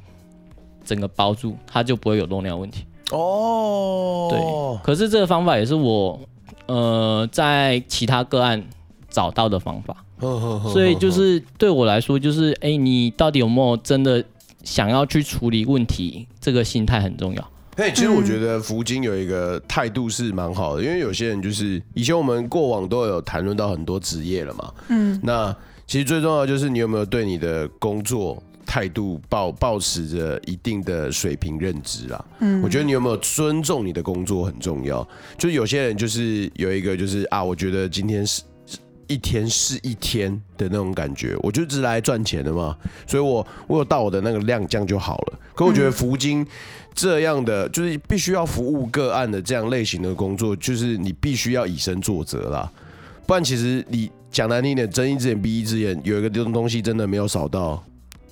整个包住，它就不会有漏尿问题。哦，oh. 对，可是这个方法也是我呃在其他个案找到的方法，oh. Oh. 所以就是对我来说，就是哎、欸，你到底有没有真的想要去处理问题？这个心态很重要。嘿，其实我觉得福金有一个态度是蛮好的，因为有些人就是以前我们过往都有谈论到很多职业了嘛，嗯，那其实最重要的就是你有没有对你的工作态度抱抱持着一定的水平认知啊，嗯，我觉得你有没有尊重你的工作很重要。就有些人就是有一个就是啊，我觉得今天是一天是一天的那种感觉，我就只来赚钱的嘛，所以我我有到我的那个量这样就好了。可我觉得福金。这样的就是必须要服务个案的这样类型的工作，就是你必须要以身作则啦，不然其实你讲难听点，睁一只眼闭一只眼，有一个这种东西真的没有少到，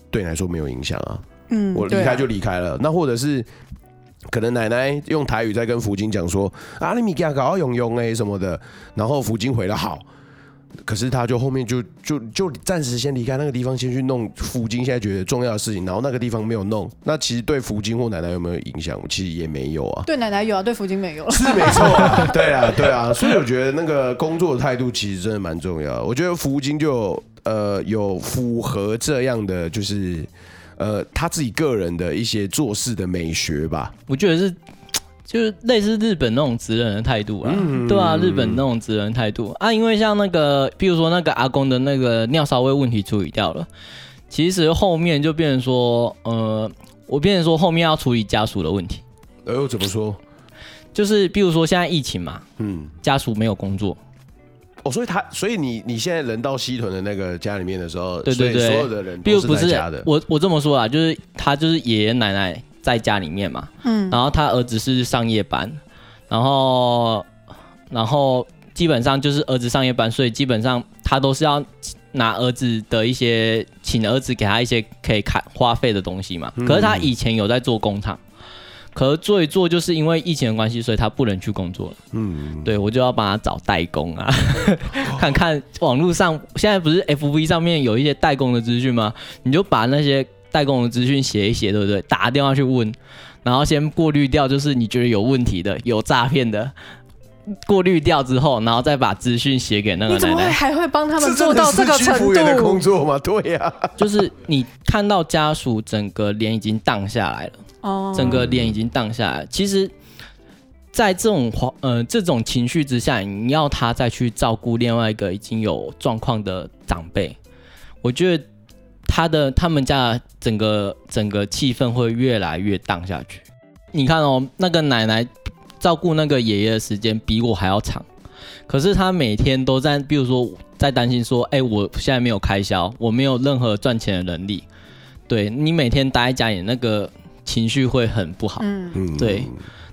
对你来说没有影响啊。嗯，我离开就离开了。那或者是可能奶奶用台语在跟福金讲说啊，你米给他搞用用哎什么的，然后福金回了好。可是他就后面就就就暂时先离开那个地方，先去弄福金现在觉得重要的事情，然后那个地方没有弄，那其实对福金或奶奶有没有影响？其实也没有啊。对奶奶有啊，对福金没有。是没错啊，*laughs* 对啊，对啊。所以我觉得那个工作的态度其实真的蛮重要。我觉得福金就呃有符合这样的，就是呃他自己个人的一些做事的美学吧。我觉得是。就是类似日本那种职人的态度啊，嗯、对啊，日本那种职人态度啊，因为像那个，比如说那个阿公的那个尿骚味问题处理掉了，其实后面就变成说，呃，我变成说后面要处理家属的问题。哎呦，怎么说？就是比如说现在疫情嘛，嗯，家属没有工作，哦，所以他，所以你你现在人到西屯的那个家里面的时候，对对对，所有的人都是在家的。我我这么说啊，就是他就是爷爷奶奶在家里面嘛，嗯，然后他儿子是上夜班，然后然后基本上就是儿子上夜班，所以基本上他都是要拿儿子的一些，请儿子给他一些可以开花费的东西嘛。可是他以前有在做工厂。可是做一做，就是因为疫情的关系，所以他不能去工作了。嗯，对，我就要帮他找代工啊，*laughs* 看看网络上现在不是 F V 上面有一些代工的资讯吗？你就把那些代工的资讯写一写，对不对？打电话去问，然后先过滤掉，就是你觉得有问题的、有诈骗的，过滤掉之后，然后再把资讯写给那个奶奶。你怎么会还会帮他们做到这个程度？的工作吗？对呀、啊，就是你看到家属整个脸已经荡下来了。哦整个脸已经荡下来。其实，在这种呃这种情绪之下，你要他再去照顾另外一个已经有状况的长辈，我觉得他的他们家整个整个气氛会越来越荡下去。你看哦，那个奶奶照顾那个爷爷的时间比我还要长，可是他每天都在，比如说在担心说，哎，我现在没有开销，我没有任何赚钱的能力。对，你每天待在家里那个。情绪会很不好，嗯，对，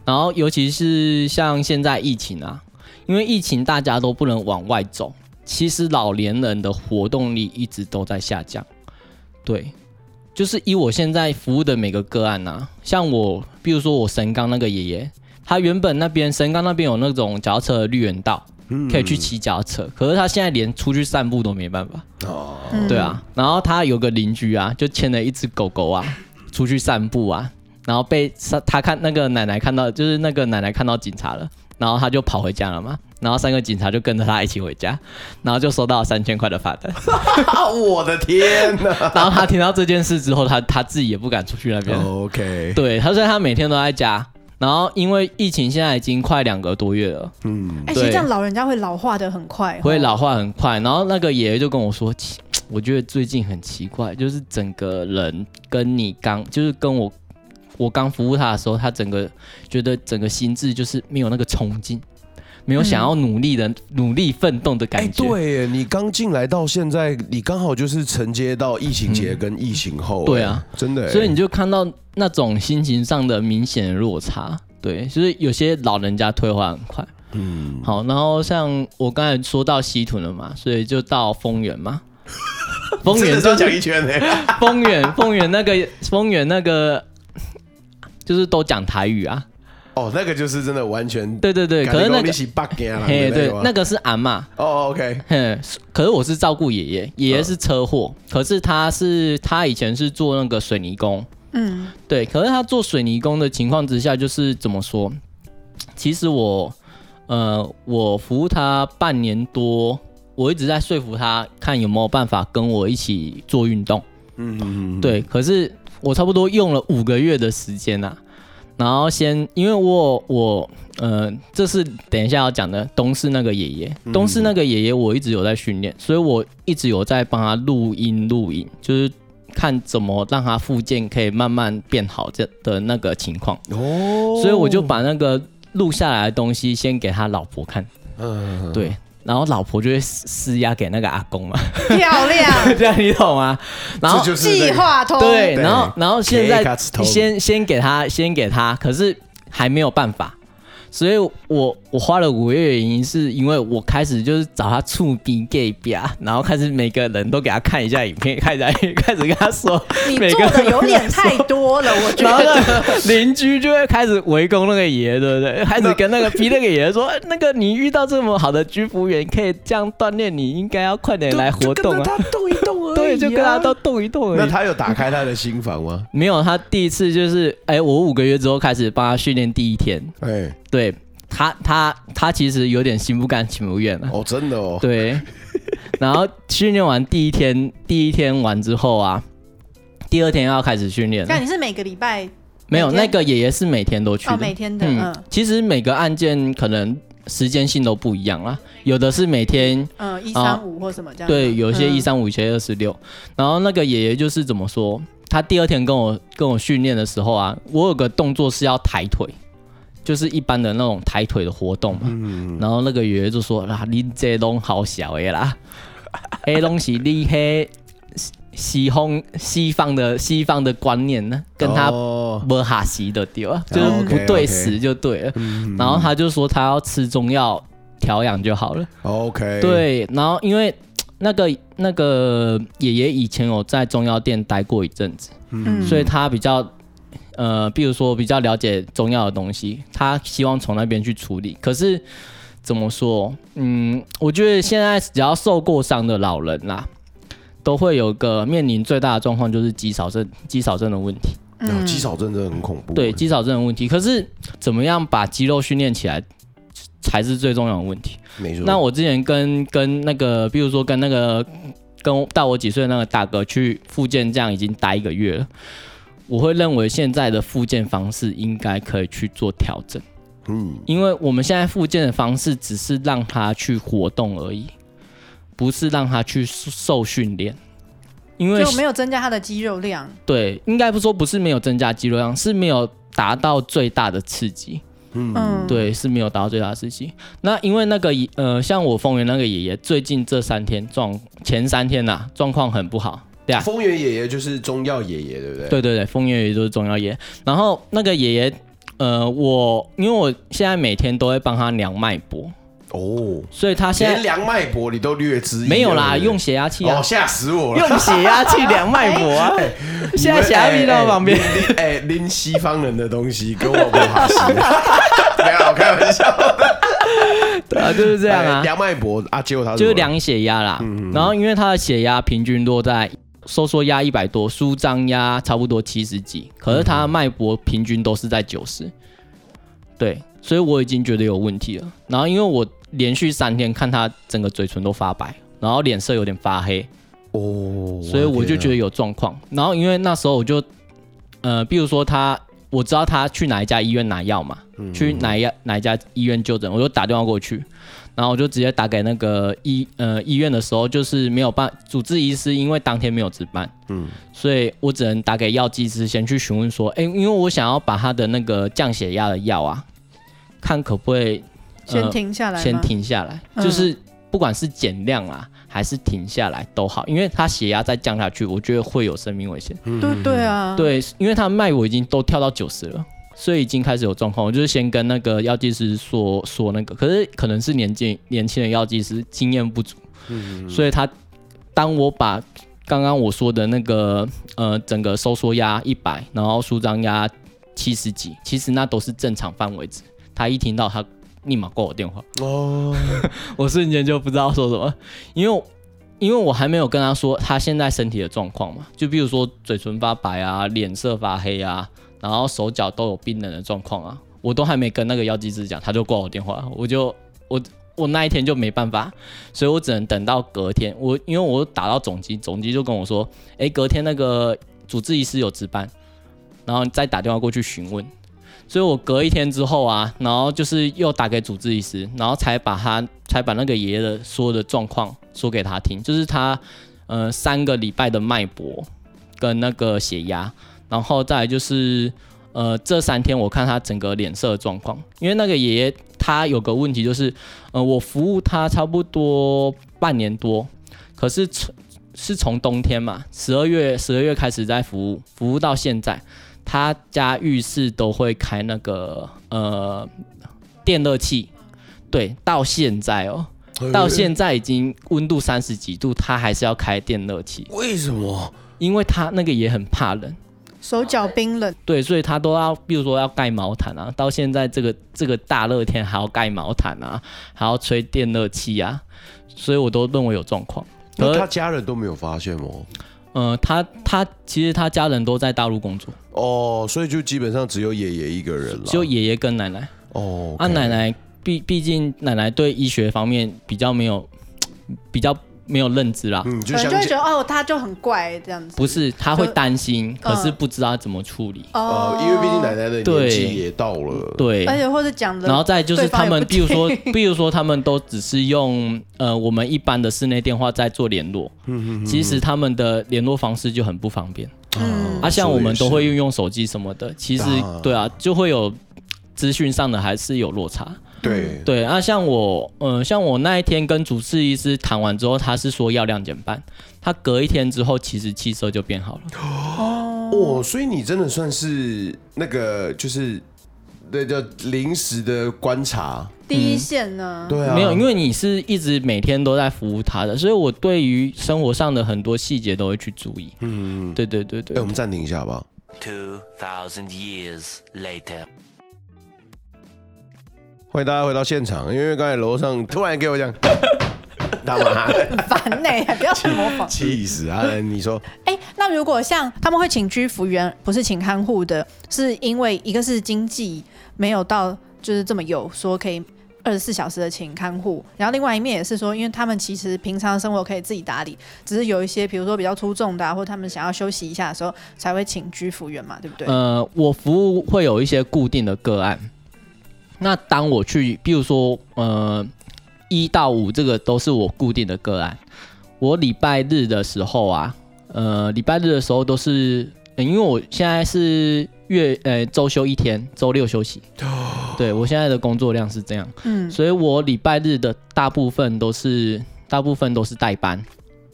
然后尤其是像现在疫情啊，因为疫情大家都不能往外走，其实老年人的活动力一直都在下降，对，就是以我现在服务的每个个案啊，像我，比如说我神冈那个爷爷，他原本那边神冈那边有那种脚踏车的绿园道，可以去骑脚踏车，可是他现在连出去散步都没办法，哦，对啊，然后他有个邻居啊，就牵了一只狗狗啊。出去散步啊，然后被他看那个奶奶看到，就是那个奶奶看到警察了，然后他就跑回家了嘛，然后三个警察就跟着他一起回家，然后就收到了三千块的罚单。*laughs* 我的天哪！*laughs* 然后他听到这件事之后，他他自己也不敢出去那边。OK。对，他说他每天都在家，然后因为疫情现在已经快两个多月了。嗯。哎、欸，其实这样老人家会老化的很快。会老化很快，然后那个爷爷就跟我说。我觉得最近很奇怪，就是整个人跟你刚，就是跟我我刚服务他的时候，他整个觉得整个心智就是没有那个冲劲，没有想要努力的、嗯、努力奋斗的感觉。欸、对，你刚进来到现在，你刚好就是承接到疫情前跟疫情后、嗯。对啊，真的。所以你就看到那种心情上的明显的落差。对，就是有些老人家退化很快。嗯。好，然后像我刚才说到西屯了嘛，所以就到丰原嘛。丰原就 *laughs* 讲一圈呢，丰原丰原那个丰原那个就是都讲台语啊。哦，那个就是真的完全对对对，可是那个嘿对，那个是阿嬷哦，OK，可是我是照顾爷爷，爷爷是车祸，可是他是他以前是做那个水泥工，嗯，对，可是他做水泥工的情况之下，就是怎么说？其实我呃，我服务他半年多。我一直在说服他，看有没有办法跟我一起做运动。嗯嗯嗯，对。可是我差不多用了五个月的时间呐，然后先因为我我呃，这是等一下要讲的东市那个爷爷，东市那个爷爷我一直有在训练，所以我一直有在帮他录音录影，就是看怎么让他复健可以慢慢变好这的那个情况。哦，所以我就把那个录下来的东西先给他老婆看。嗯，对。然后老婆就会施压给那个阿公嘛，漂亮，*laughs* 这样你懂吗？然后计划通对，然后然后现在先先给他先给他，可是还没有办法。所以我我花了五个月，原因是因为我开始就是找他触鼻 gay 啊，然后开始每个人都给他看一下影片，开始 *laughs* 开始跟他说，你做的有点太多了，我觉得。邻居就会开始围攻那个爷，对不对？开始跟那个逼那个爷说，那个你遇到这么好的居服员，可以这样锻炼，你应该要快点来活动啊，他动一动就跟他都动一动而已。那他有打开他的心房吗？没有，他第一次就是，哎，我五个月之后开始帮他训练，第一天，哎。对他，他他其实有点心不甘情不愿了。哦，真的哦。对，然后训练完第一天，第一天完之后啊，第二天要开始训练。那你是每个礼拜？没有，那个爷爷是每天都去的。哦，每天的。嗯，其实每个案件可能时间性都不一样啦，有的是每天，嗯，一三五或什么这样。对，有些一三五，有些二四六。然后那个爷爷就是怎么说？他第二天跟我跟我训练的时候啊，我有个动作是要抬腿。就是一般的那种抬腿的活动嘛。嗯、然后那个爷爷就说：“啊，你这东好小的啦，*laughs* 哎东西你黑西方西方的西方的观念呢，跟他不哈西的丢啊？就是不对时就对了。嗯、然后他就说他要吃中药调养就好了。OK，对。然后因为那个那个爷爷以前有在中药店待过一阵子，嗯、所以他比较。”呃，比如说比较了解中药的东西，他希望从那边去处理。可是怎么说？嗯，我觉得现在只要受过伤的老人啦，都会有个面临最大的状况，就是肌少症、肌少症的问题。嗯，肌少症真的很恐怖。对，肌少症的问题。可是怎么样把肌肉训练起来，才是最重要的问题。没错。那我之前跟跟那个，比如说跟那个跟大我几岁的那个大哥去复健，这样已经待一个月了。我会认为现在的复健方式应该可以去做调整，嗯，因为我们现在复健的方式只是让他去活动而已，不是让他去受训练，因为就没有增加他的肌肉量。对，应该不说不是没有增加肌肉量，是没有达到最大的刺激。嗯，对，是没有达到最大的刺激。那因为那个呃，像我丰原那个爷爷，最近这三天状前三天呐、啊，状况很不好。对啊丰原爷爷就是中药爷爷，对不对？对对对，丰原爷爷就是中药爷爷。然后那个爷爷，呃，我因为我现在每天都会帮他量脉搏哦，所以他现在量脉搏你都略知没有啦，用血压器啊，吓死我了，用血压器量脉搏啊，*laughs* 现在血压计到旁边，哎，拎西方人的东西跟我不好吃，*laughs* 没有，开玩笑，对啊，就是这样啊，量脉搏啊，结果他就是量血压啦，然后因为他的血压平均落在。收缩压一百多，舒张压差不多七十几，可是他的脉搏平均都是在九十，对，所以我已经觉得有问题了。然后因为我连续三天看他整个嘴唇都发白，然后脸色有点发黑，哦，所以我就觉得有状况。然后因为那时候我就，呃，比如说他，我知道他去哪一家医院拿药嘛，去哪一哪一家医院就诊，我就打电话过去。然后我就直接打给那个医呃医院的时候，就是没有办主治医师，因为当天没有值班，嗯，所以我只能打给药剂师先去询问说，哎，因为我想要把他的那个降血压的药啊，看可不可以、呃、先停下来，先停下来，就是不管是减量啊还是停下来都好，因为他血压再降下去，我觉得会有生命危险。对对啊，对，因为他脉搏已经都跳到九十了。所以已经开始有状况，我就是先跟那个药剂师说说那个，可是可能是年纪年轻的药剂师经验不足，嗯，所以他当我把刚刚我说的那个呃整个收缩压一百，然后舒张压七十几，其实那都是正常范围值，他一听到他立马挂我电话，哦，*laughs* 我瞬间就不知道说什么，因为因为我还没有跟他说他现在身体的状况嘛，就比如说嘴唇发白啊，脸色发黑啊。然后手脚都有冰冷的状况啊，我都还没跟那个药剂师讲，他就挂我电话，我就我我那一天就没办法，所以我只能等到隔天，我因为我打到总机，总机就跟我说，哎，隔天那个主治医师有值班，然后再打电话过去询问，所以我隔一天之后啊，然后就是又打给主治医师，然后才把他才把那个爷爷的所有的状况说给他听，就是他呃三个礼拜的脉搏跟那个血压。然后再来就是，呃，这三天我看他整个脸色状况，因为那个爷爷他有个问题就是，呃，我服务他差不多半年多，可是从是从冬天嘛，十二月十二月开始在服务，服务到现在，他家浴室都会开那个呃电热器，对，到现在哦，到现在已经温度三十几度，他还是要开电热器，为什么？因为他那个也很怕冷。手脚冰冷，对，所以他都要，比如说要盖毛毯啊。到现在这个这个大热天还要盖毛毯啊，还要吹电热器啊，所以我都认为有状况。那他家人都没有发现吗？嗯、呃，他他其实他家人都在大陆工作哦，所以就基本上只有爷爷一个人了，只有爷爷跟奶奶哦。啊，奶奶毕毕竟奶奶对医学方面比较没有比较。没有认知啦，嗯，就可能就会觉得哦，他就很怪这样子。不是，他会担心，可是不知道怎么处理。哦，因为毕竟奶奶的年纪也到了，对，而且或者讲的，然后再就是他们，比如说，*laughs* 比如说他们都只是用呃我们一般的室内电话在做联络，嗯嗯，其实他们的联络方式就很不方便。嗯，啊，像我们都会运用手机什么的，其实对啊，就会有。资讯上的还是有落差。对对，那、啊、像我，呃，像我那一天跟主治医师谈完之后，他是说要量减半，他隔一天之后，其实气色就变好了。哦，哦，所以你真的算是那个，就是那叫临时的观察第一线呢？对啊，没有，因为你是一直每天都在服务他的，所以我对于生活上的很多细节都会去注意。嗯，对对对对。哎，我们暂停一下好不好？Two thousand years later. 欢迎大家回到现场，因为刚才楼上突然给我讲，*laughs* 他妈很烦呢，不要去模仿，气死啊！你说，哎、欸，那如果像他们会请居服员，不是请看护的，是因为一个是经济没有到，就是这么有说可以二十四小时的请看护，然后另外一面也是说，因为他们其实平常生活可以自己打理，只是有一些比如说比较出众的、啊，或他们想要休息一下的时候，才会请居服员嘛，对不对？呃，我服务会有一些固定的个案。那当我去，比如说，呃，一到五这个都是我固定的个案。我礼拜日的时候啊，呃，礼拜日的时候都是，因为我现在是月呃周休一天，周六休息。对，我现在的工作量是这样，嗯，所以我礼拜日的大部分都是大部分都是代班，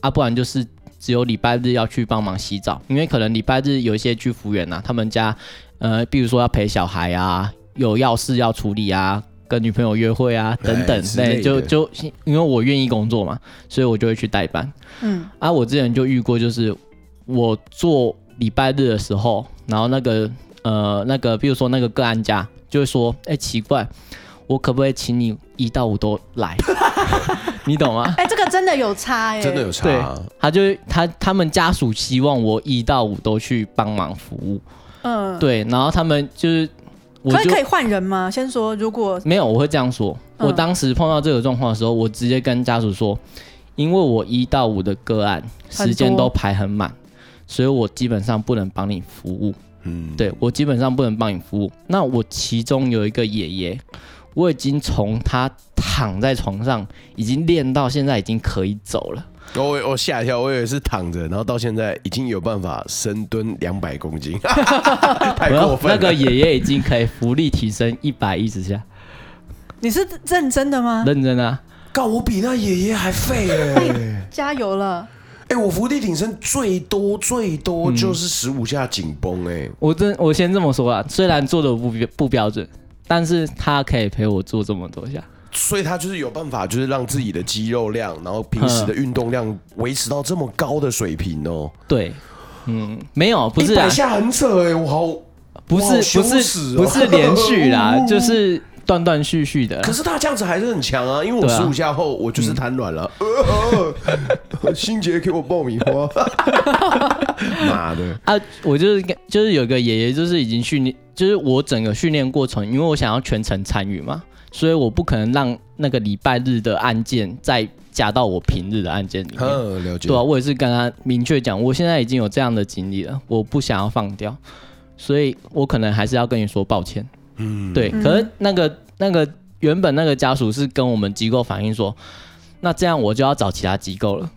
啊，不然就是只有礼拜日要去帮忙洗澡，因为可能礼拜日有一些居服员呐，他们家，呃，比如说要陪小孩啊。有要事要处理啊，跟女朋友约会啊，等等，对，就就因为我愿意工作嘛，所以我就会去代班。嗯，啊，我之前就遇过，就是我做礼拜日的时候，然后那个呃那个，比如说那个个案家就会说，哎、欸，奇怪，我可不可以请你一到五都来？*laughs* 你懂吗？哎、欸，这个真的有差哎、欸，真的有差。对，他就他他们家属希望我一到五都去帮忙服务。嗯，对，然后他们就是。可以可以换人吗？先说，如果没有，我会这样说。我当时碰到这个状况的时候，我直接跟家属说，因为我一到五的个案时间都排很满，所以我基本上不能帮你服务。嗯，对，我基本上不能帮你服务。那我其中有一个爷爷，我已经从他躺在床上，已经练到现在已经可以走了。我我吓一跳，我以为是躺着，然后到现在已经有办法深蹲两百公斤，*laughs* 太过分了。那个爷爷已经可以浮力提升一百一十下。你是认真的吗？认真啊！告我比那爷爷还废哎、欸！*laughs* 加油了！哎、欸，我伏地挺身最多最多就是十五下紧绷哎。我真我先这么说啊，虽然做的不不标准，但是他可以陪我做这么多下。所以他就是有办法，就是让自己的肌肉量，然后平时的运动量维持到这么高的水平哦。对，嗯，没有，不是啊，一百下很扯哎，我好，不是不是不是连续啦，*laughs* 就是断断续续的。可是他这样子还是很强啊，因为我十五下后我就是瘫软了。*laughs* 心杰给我爆米花，*laughs* 妈的啊！我就是就是有个爷爷，就是已经训练，就是我整个训练过程，因为我想要全程参与嘛。所以我不可能让那个礼拜日的案件再加到我平日的案件里面。嗯，了解。对啊，我也是跟他明确讲，我现在已经有这样的经历了，我不想要放掉，所以我可能还是要跟你说抱歉。嗯，对。可是那个那个原本那个家属是跟我们机构反映说，那这样我就要找其他机构了。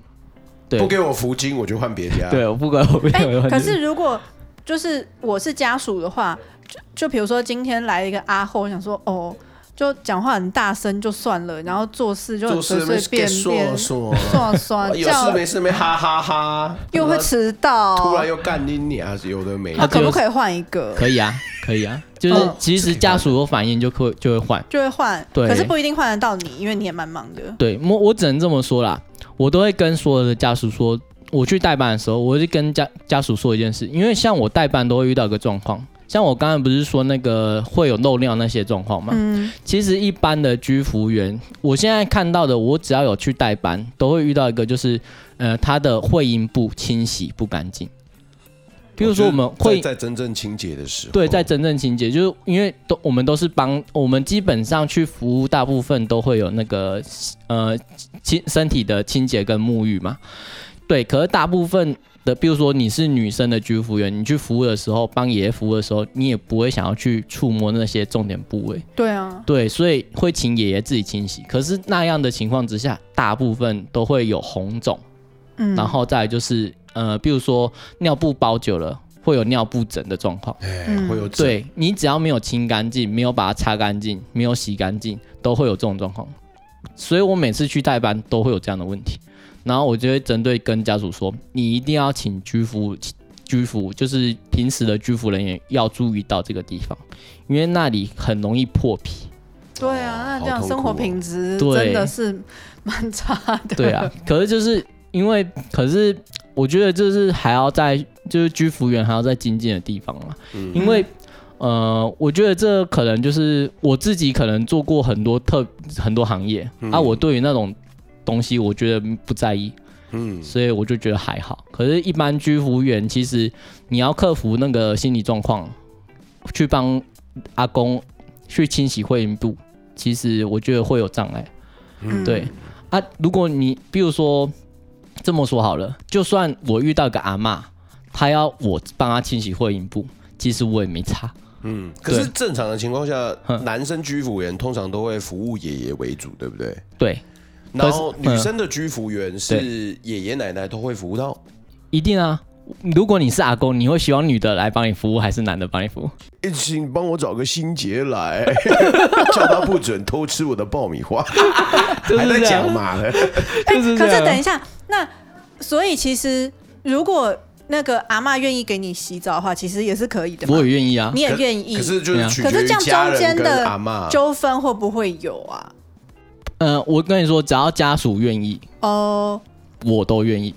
对，不给我福金，我就换别家。对，我不管我不给。可是如果就是我是家属的话，就就比如说今天来一个阿后，我想说哦。就讲话很大声就算了，然后做事就很随随便便，说说说，*laughs* 有事没事没哈哈哈，又会迟到，突然又干你你啊，有的没。他可不可以换一个？可以啊，可以啊，就是其实家属有反应就会就会换，就会换。对，可是不一定换得到你，因为你也蛮忙的。对，我我只能这么说啦，我都会跟所有的家属说，我去代班的时候，我就跟家家属说一件事，因为像我代班都会遇到一个状况。像我刚才不是说那个会有漏尿那些状况吗？嗯，其实一般的居服员，我现在看到的，我只要有去代班，都会遇到一个，就是呃，他的会阴部清洗不干净。比如说我们会在真正清洁的时候，对，在真正清洁，就是因为都我们都是帮我们基本上去服务，大部分都会有那个呃清身体的清洁跟沐浴嘛。对，可是大部分。的，比如说你是女生的居服员，你去服务的时候，帮爷爷服务的时候，你也不会想要去触摸那些重点部位。对啊，对，所以会请爷爷自己清洗。可是那样的情况之下，大部分都会有红肿，嗯，然后再来就是呃，比如说尿布包久了，会有尿布疹的状况。哎，会有对你只要没有清干净，没有把它擦干净，没有洗干净，都会有这种状况。所以我每次去代班都会有这样的问题，然后我就会针对跟家属说，你一定要请居服，居服就是平时的居服人员要注意到这个地方，因为那里很容易破皮。对啊，那这样生活品质真的是蛮差的。对啊，可是就是因为，可是我觉得就是还要在就是居服员还要在精进的地方嘛，嗯、因为。呃，我觉得这可能就是我自己可能做过很多特很多行业、嗯、啊，我对于那种东西我觉得不在意，嗯，所以我就觉得还好。可是，一般居服员其实你要克服那个心理状况，去帮阿公去清洗会阴部，其实我觉得会有障碍，嗯，对啊。如果你比如说这么说好了，就算我遇到一个阿妈，她要我帮她清洗会阴部，其实我也没差。嗯，可是正常的情况下，男生居服员通常都会服务爷爷为主，对不对？对。然后女生的居服员是爷爷奶奶都会服务到。一定啊！如果你是阿公，你会希望女的来帮你服务，还是男的帮你服务？请帮我找个心结来，*laughs* 叫他不准偷吃我的爆米花。*laughs* 还在讲嘛？*laughs* 哎，可是等一下，那所以其实如果。那个阿嬷愿意给你洗澡的话，其实也是可以的。我也愿意啊，你也愿意。可是就是，可是这样中间的纠纷会不会有啊？嗯、呃，我跟你说，只要家属愿意哦，我都愿意。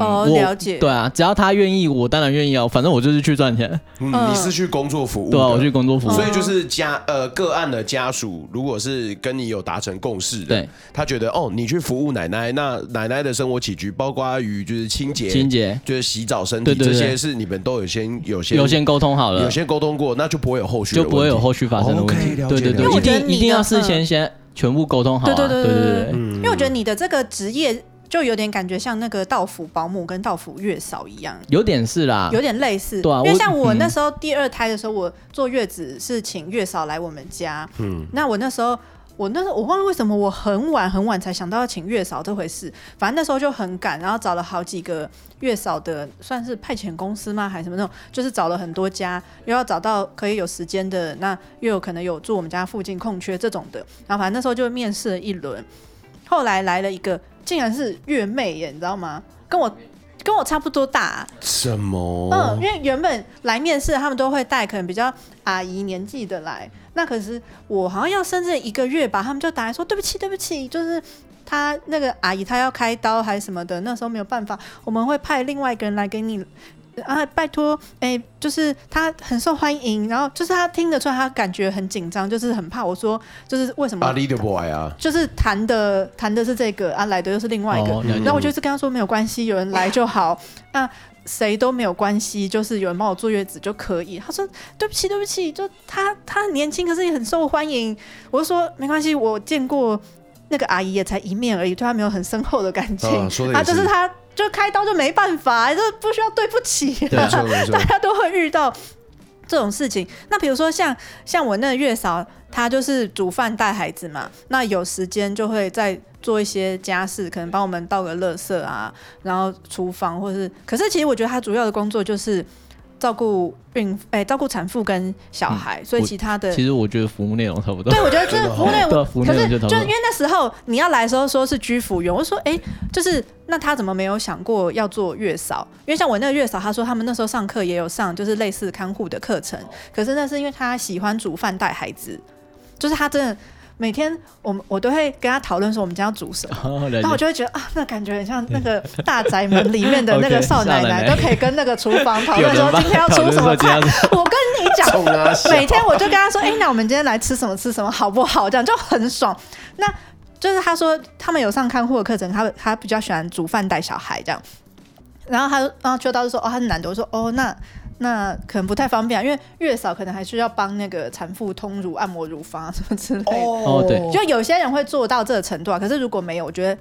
哦，了解。对啊，只要他愿意，我当然愿意啊。反正我就是去赚钱。嗯，你是去工作服务？对啊，我去工作服务。所以就是家呃个案的家属，如果是跟你有达成共识的，对，他觉得哦，你去服务奶奶，那奶奶的生活起居，包括于就是清洁、清洁，就是洗澡、身体这些，是你们都有先有先有先沟通好了，有先沟通过，那就不会有后续，就不会有后续发生的问题。对对对，一定一定要事先先全部沟通好。对对对对对，因为我觉得你的这个职业。就有点感觉像那个道府保姆跟道府月嫂一样，有点是啦，有点类似。对啊，因为像我那时候第二胎的时候，我坐月子是请月嫂来我们家。嗯，那我那时候，我那时候我忘了为什么我很晚很晚才想到要请月嫂这回事。反正那时候就很赶，然后找了好几个月嫂的，算是派遣公司吗？还是什么那种？就是找了很多家，又要找到可以有时间的，那又有可能有住我们家附近空缺这种的。然后反正那时候就面试了一轮，后来来了一个。竟然是月妹耶，你知道吗？跟我跟我差不多大啊。什么？嗯，因为原本来面试，他们都会带可能比较阿姨年纪的来。那可是我好像要生这一个月吧，他们就打来说对不起，对不起，就是他那个阿姨她要开刀还是什么的，那时候没有办法，我们会派另外一个人来给你。啊，拜托，哎、欸，就是他很受欢迎，然后就是他听得出来，他感觉很紧张，就是很怕。我说，就是为什么？阿里的 boy 啊，就是谈的谈的是这个，啊，来的又是另外一个。哦、然后我就是跟他说没有关系，有人来就好，那谁都没有关系，就是有人帮我坐月子就可以。他说对不起，对不起，就他他很年轻，可是也很受欢迎。我就说没关系，我见过那个阿姨也才一面而已，对他没有很深厚的感情。啊，就是他。就开刀就没办法，这不需要对不起，*laughs* 大家都会遇到这种事情。那比如说像像我那个月嫂，她就是煮饭带孩子嘛，那有时间就会再做一些家事，可能帮我们倒个垃圾啊，然后厨房或是，可是其实我觉得她主要的工作就是。照顾孕哎，照顾产妇跟小孩，嗯、所以其他的其实我觉得服务内容差不多。对，我觉得就是 *laughs* 服务内容，可是就因为那时候你要来的时候说是居服员，我就说哎、欸，就是那他怎么没有想过要做月嫂？因为像我那个月嫂，他说他们那时候上课也有上，就是类似看护的课程。可是那是因为他喜欢煮饭带孩子，就是他真的。每天我们我都会跟他讨论说我们家要煮什么，然后我就会觉得啊，那感觉很像那个 *laughs* 大宅门里面的 *laughs* 那个少奶奶，都可以跟那个厨房讨论 *laughs* 说今天要出什么菜。我跟你讲，每天我就跟他说，哎，那我们今天来吃什么吃什么好不好？这样就很爽。那就是他说他们有上看护的课程，他他比较喜欢煮饭带小孩这样。然后他然后秋刀就说哦，他是男的。我说哦，那。那可能不太方便，啊因为月嫂可能还需要帮那个产妇通乳、按摩乳房啊什么之类的。哦，对，就有些人会做到这个程度啊。可是如果没有，我觉得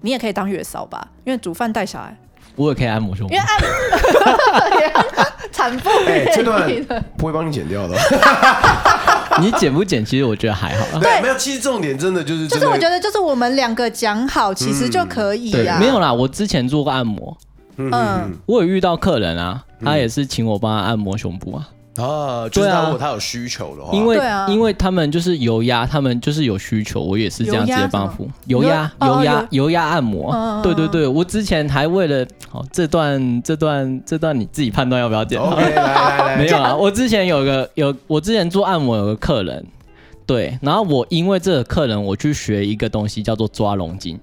你也可以当月嫂吧，因为煮饭带小孩，我也可以按摩胸部。因为按产妇，哎，这段不会帮你剪掉的。*laughs* 你剪不剪？其实我觉得还好。对，没有。其实重点真的就是，就是我觉得就是我们两个讲好，其实就可以啊。没有啦，我之前做过按摩。嗯，我有遇到客人啊。他也是请我帮他按摩胸部啊。啊，就是他如果他有需求的话，因为因为他们就是油压，他们就是有需求，我也是这样直接帮扶。油压油压油压按摩。对对对，我之前还为了好这段这段这段你自己判断要不要剪。OK，来来来，*laughs* 没有啊，我之前有个有我之前做按摩有个客人，对，然后我因为这个客人我去学一个东西叫做抓龙筋。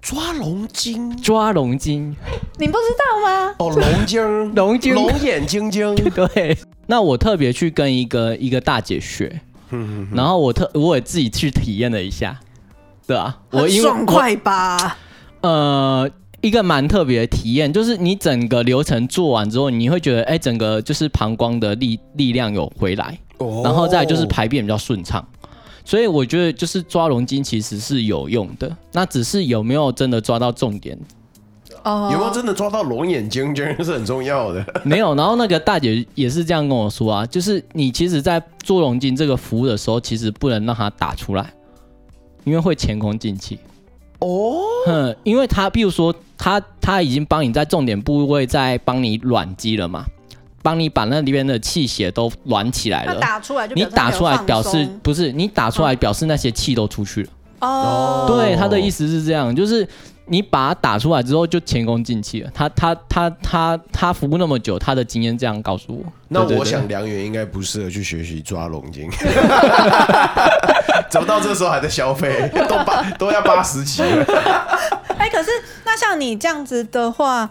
抓龙筋，抓龙筋，你不知道吗？哦，龙筋，*laughs* 龙筋，龙眼睛睛。*laughs* 对，那我特别去跟一个一个大姐学，然后我特我也自己去体验了一下，对啊，我因为爽快吧？呃，一个蛮特别的体验，就是你整个流程做完之后，你会觉得，哎，整个就是膀胱的力力量有回来，然后再就是排便比较顺畅。所以我觉得就是抓龙筋其实是有用的，那只是有没有真的抓到重点？哦，有没有真的抓到龙眼睛睛是很重要的。*laughs* 没有，然后那个大姐也是这样跟我说啊，就是你其实，在做龙筋这个服务的时候，其实不能让它打出来，因为会前功尽弃。哦，哼，因为他，比如说他他已经帮你在重点部位在帮你软肌了嘛。帮你把那里边的气血都暖起来了，打出来就你打出来表示不是你打出来表示那些气都出去了哦。对，他的意思是这样，就是你把它打出来之后就前功尽弃了。他他他他他服务那么久，他的经验这样告诉我。那我想梁元应该不适合去学习抓龙筋，怎么到这时候还在消费？都八都要八十几了。*laughs* 哎，可是那像你这样子的话。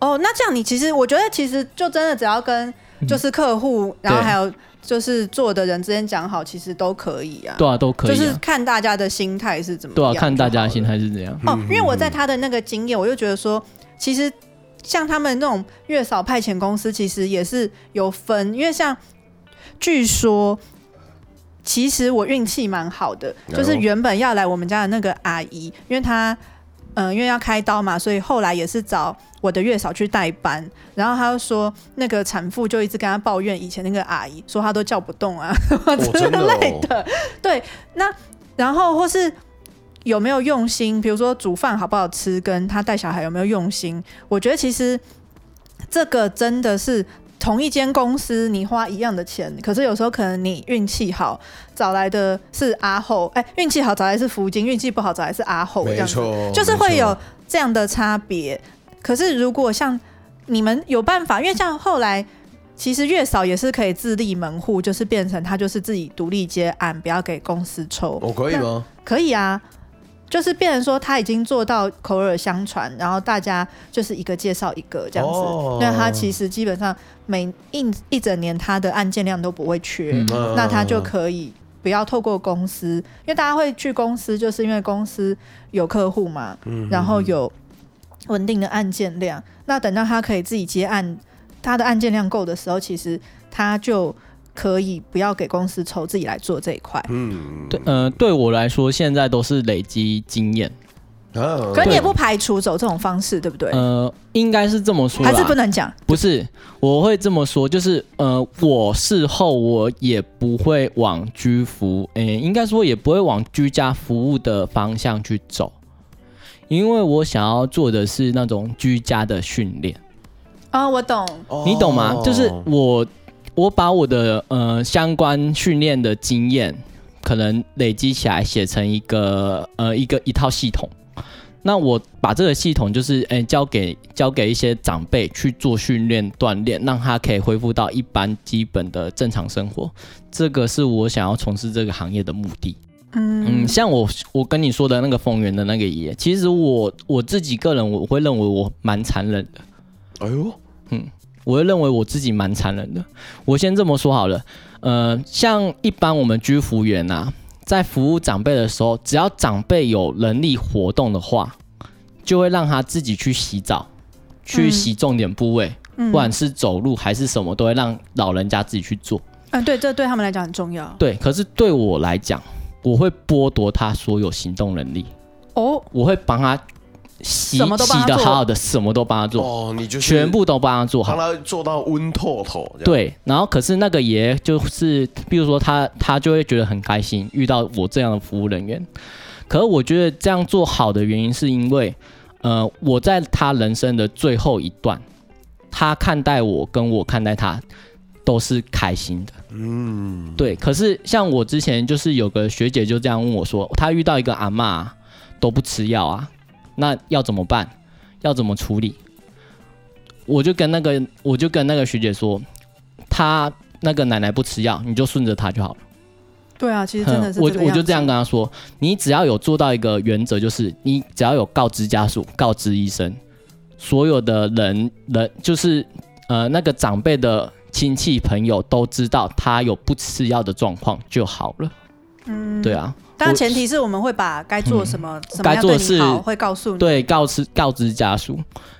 哦，那这样你其实，我觉得其实就真的只要跟就是客户，嗯、然后还有就是做的人之间讲好，其实都可以啊。对啊，都可以、啊。就是看大家的心态是怎么样。对啊，看大家的心态是怎样。哦，因为我在他的那个经验，我就觉得说，其实像他们那种月嫂派遣公司，其实也是有分。因为像据说，其实我运气蛮好的，就是原本要来我们家的那个阿姨，因为她。嗯，因为要开刀嘛，所以后来也是找我的月嫂去代班。然后他就说，那个产妇就一直跟他抱怨以前那个阿姨，说他都叫不动啊 *laughs* 之类的。对，那然后或是有没有用心，比如说煮饭好不好吃，跟他带小孩有没有用心，我觉得其实这个真的是。同一间公司，你花一样的钱，可是有时候可能你运气好找来的是阿后，哎、欸，运气好找来是福金，运气不好找来是阿后，这样子，就是会有这样的差别。可是如果像你们有办法，因为像后来其实月嫂也是可以自立门户，就是变成他就是自己独立接案，不要给公司抽。我、哦、可以吗？可以啊。就是变成说他已经做到口耳相传，然后大家就是一个介绍一个这样子。那、哦、他其实基本上每一一整年他的案件量都不会缺，嗯、那他就可以不要透过公司，因为大家会去公司，就是因为公司有客户嘛，嗯、然后有稳定的案件量。那等到他可以自己接案，他的案件量够的时候，其实他就。可以不要给公司抽，自己来做这一块。嗯，对，呃，对我来说，现在都是累积经验。哦，可你也不排除走这种方式，对不对？呃，应该是这么说，还是不能讲？不是，我会这么说，就是呃，我事后我也不会往居服，诶，应该说也不会往居家服务的方向去走，因为我想要做的是那种居家的训练。啊，哦，我懂，你懂吗？就是我。我把我的呃相关训练的经验，可能累积起来写成一个呃一个一套系统。那我把这个系统就是诶、欸、交给交给一些长辈去做训练锻炼，让他可以恢复到一般基本的正常生活。这个是我想要从事这个行业的目的。嗯，嗯，像我我跟你说的那个丰源的那个爷爷，其实我我自己个人我会认为我蛮残忍的。哎呦，嗯。我会认为我自己蛮残忍的。我先这么说好了，呃，像一般我们居服员呐、啊，在服务长辈的时候，只要长辈有能力活动的话，就会让他自己去洗澡，去洗重点部位，嗯、不管是走路还是什么，都会让老人家自己去做。嗯，对，这对他们来讲很重要。对，可是对我来讲，我会剥夺他所有行动能力。哦，我会帮他。洗洗的好好的，什么都帮他做哦，你就全部都帮他做好，做到温透透。对，然后可是那个爷就是，比如说他他就会觉得很开心，遇到我这样的服务人员。可是我觉得这样做好的原因是因为，呃，我在他人生的最后一段，他看待我跟我看待他都是开心的。嗯，对。可是像我之前就是有个学姐就这样问我说，她遇到一个阿嬷都不吃药啊，那要怎么办？要怎么处理？我就跟那个我就跟那个学姐说，她那个奶奶不吃药，你就顺着她就好了。对啊，其实真的是、嗯、我我就这样跟她说，你只要有做到一个原则，就是你只要有告知家属、告知医生，所有的人人就是呃那个长辈的亲戚朋友都知道他有不吃药的状况就好了。嗯，对啊。但前提是我们会把该做什么，嗯、什么样对你好会告诉你，对，告知告知家属，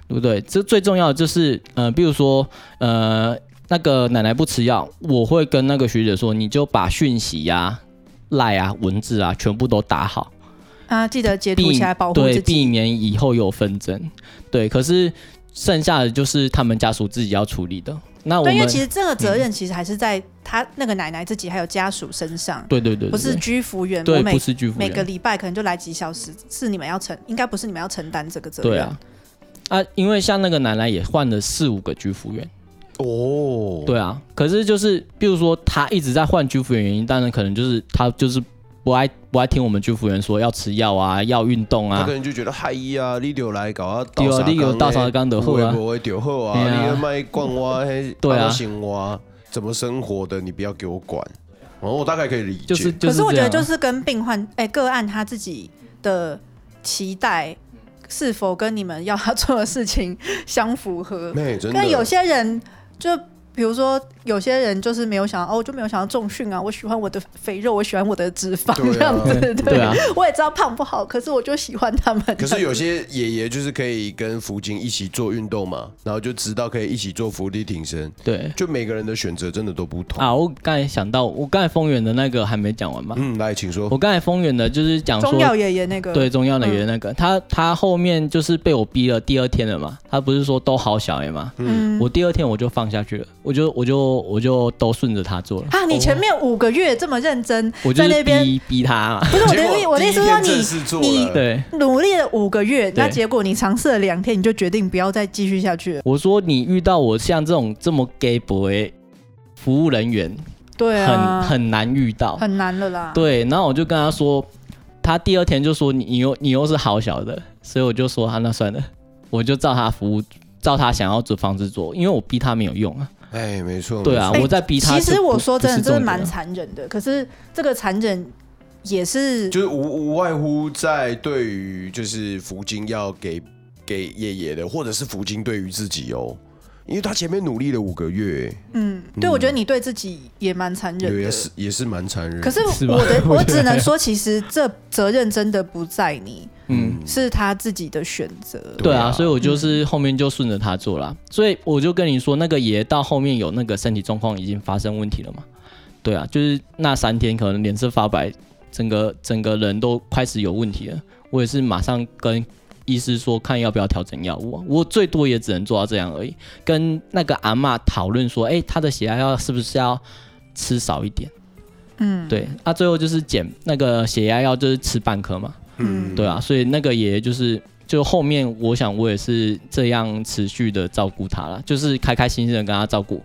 对不对？这最重要的就是，呃，比如说，呃，那个奶奶不吃药，我会跟那个学姐说，你就把讯息呀、啊、赖啊、文字啊，全部都打好啊，记得截图起来保护自己，对，避免以后有纷争。对，可是剩下的就是他们家属自己要处理的。那我们因为其实这个责任其实还是在他那个奶奶自己还有家属身上。对对对，不是居服员。对，不是居服员。每个礼拜可能就来几小时，是你们要承，应该不是你们要承担这个责任。对啊，啊，因为像那个奶奶也换了四五个居服员。哦。对啊，可是就是，比如说他一直在换居服员，原因当然可能就是他就是。不爱不爱听我们居服员说要吃药啊，要运动啊。他可能就觉得嗨呀，你就来搞啊，对啊，你有大沙缸的货啊，不会丢货啊，你要卖逛哇，对啊，行哇，怎么生活的你不要给我管。哦，我大概可以理解。就是，可是我觉得就是跟病患哎个案他自己的期待是否跟你们要他做的事情相符合？*laughs* 跟有些人就。比如说，有些人就是没有想到哦，我就没有想要重训啊。我喜欢我的肥肉，我喜欢我的脂肪这样子。对，我也知道胖不好，可是我就喜欢他们。可是有些爷爷就是可以跟福金一起做运动嘛，然后就知道可以一起做伏地挺身。对，就每个人的选择真的都不同啊。我刚才想到，我刚才丰原的那个还没讲完嘛。嗯，来，请说。我刚才丰原的就是讲说中药爷爷那个，对，中药的爷爷那个，嗯、他他后面就是被我逼了第二天了嘛。他不是说都好小孩嘛。嗯，我第二天我就放下去了，我就我就。我就都顺着他做了啊！你前面五个月这么认真，在那边逼逼他嘛。不是我的意，我的意思是说你你对努力了五个月，那结果你尝试了两天，你就决定不要再继续下去了。我说你遇到我像这种这么 gay boy 服务人员，对啊，很很难遇到，很难了啦。对，然后我就跟他说，他第二天就说你你又你又是好小的，所以我就说他那算了，我就照他服务，照他想要的方式做，因为我逼他没有用啊。哎，没错，对啊，我在逼他。其实我说真的，真的蛮残忍的。可是这个残忍也是，就是无无外乎在对于就是福金要给给爷爷的，或者是福金对于自己哦，因为他前面努力了五个月。嗯，对，我觉得你对自己也蛮残忍的，也是也是蛮残忍。可是我的 *laughs* 我只能说，其实这责任真的不在你。嗯，是他自己的选择。对啊，所以我就是后面就顺着他做了。嗯、所以我就跟你说，那个爷到后面有那个身体状况已经发生问题了嘛？对啊，就是那三天可能脸色发白，整个整个人都开始有问题了。我也是马上跟医师说，看要不要调整药物。我最多也只能做到这样而已。跟那个阿嬷讨论说，哎、欸，他的血压药是不是要吃少一点？嗯，对。那、啊、最后就是减那个血压药，就是吃半颗嘛。嗯，对啊，所以那个爷爷就是，就后面我想我也是这样持续的照顾他了，就是开开心心的跟他照顾，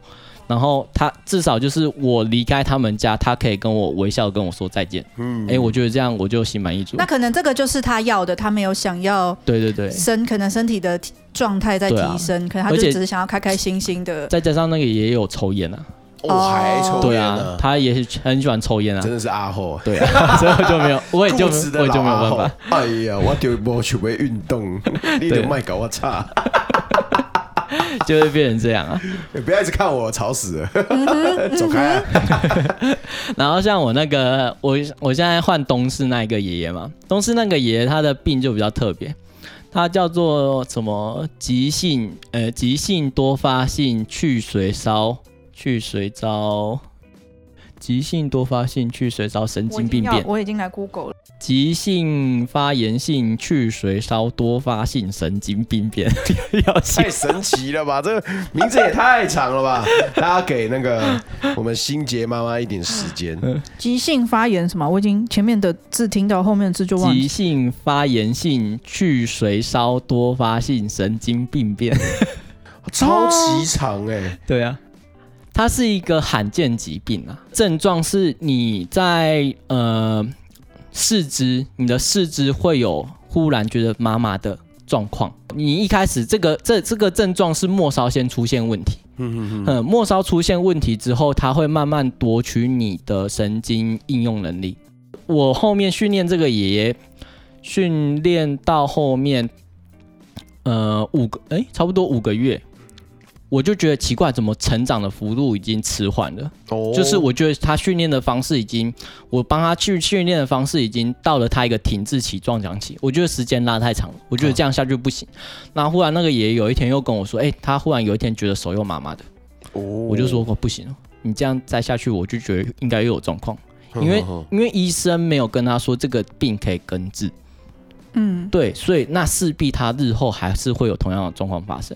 然后他至少就是我离开他们家，他可以跟我微笑跟我说再见。嗯，哎、欸，我觉得这样我就心满意足。那可能这个就是他要的，他没有想要对对对身可能身体的状态在提升，啊、可能他就只是想要开开心心的。再加上那个爷爷有抽烟啊。我还抽烟呢，对啊，他也是很喜欢抽烟啊，真的是阿后，对啊，*laughs* 所以我就没有，*laughs* 我也就我也就没有办法。哎呀，我就无想要运动，*laughs* 你都卖搞我差，*laughs* 就会变成这样啊！你不要一直看我，吵死了，走开啊！*laughs* 然后像我那个，我我现在换东氏那一个爷爷嘛，东氏那个爷爷他的病就比较特别，他叫做什么急性呃急性多发性去水烧。去髓鞘，急性多发性去髓烧神经病变。我已经来 Google 了。急性发炎性去髓烧多发性神经病变，*laughs* 太神奇了吧！这个名字也太长了吧！*laughs* 大家给那个 *laughs* 我们心杰妈妈一点时间。急性发炎什么？我已经前面的字听到后面的字就忘了。急性发炎性去髓烧多发性神经病变。超级长哎、欸，对啊，它是一个罕见疾病啊，症状是你在呃四肢，你的四肢会有忽然觉得麻麻的状况。你一开始这个这这个症状是末梢先出现问题，嗯嗯嗯，末梢出现问题之后，它会慢慢夺取你的神经应用能力。我后面训练这个爷爷，训练到后面，呃，五个哎，差不多五个月。我就觉得奇怪，怎么成长的幅度已经迟缓了？哦，就是我觉得他训练的方式已经，我帮他去训练的方式已经到了他一个停滞期、撞墙期。我觉得时间拉太长了，我觉得这样下去不行。那忽然那个爷爷有一天又跟我说：“哎，他忽然有一天觉得手又麻麻的。”哦，我就说：“我，不行，你这样再下去，我就觉得应该又有状况，因为因为医生没有跟他说这个病可以根治。”嗯，对，所以那势必他日后还是会有同样的状况发生，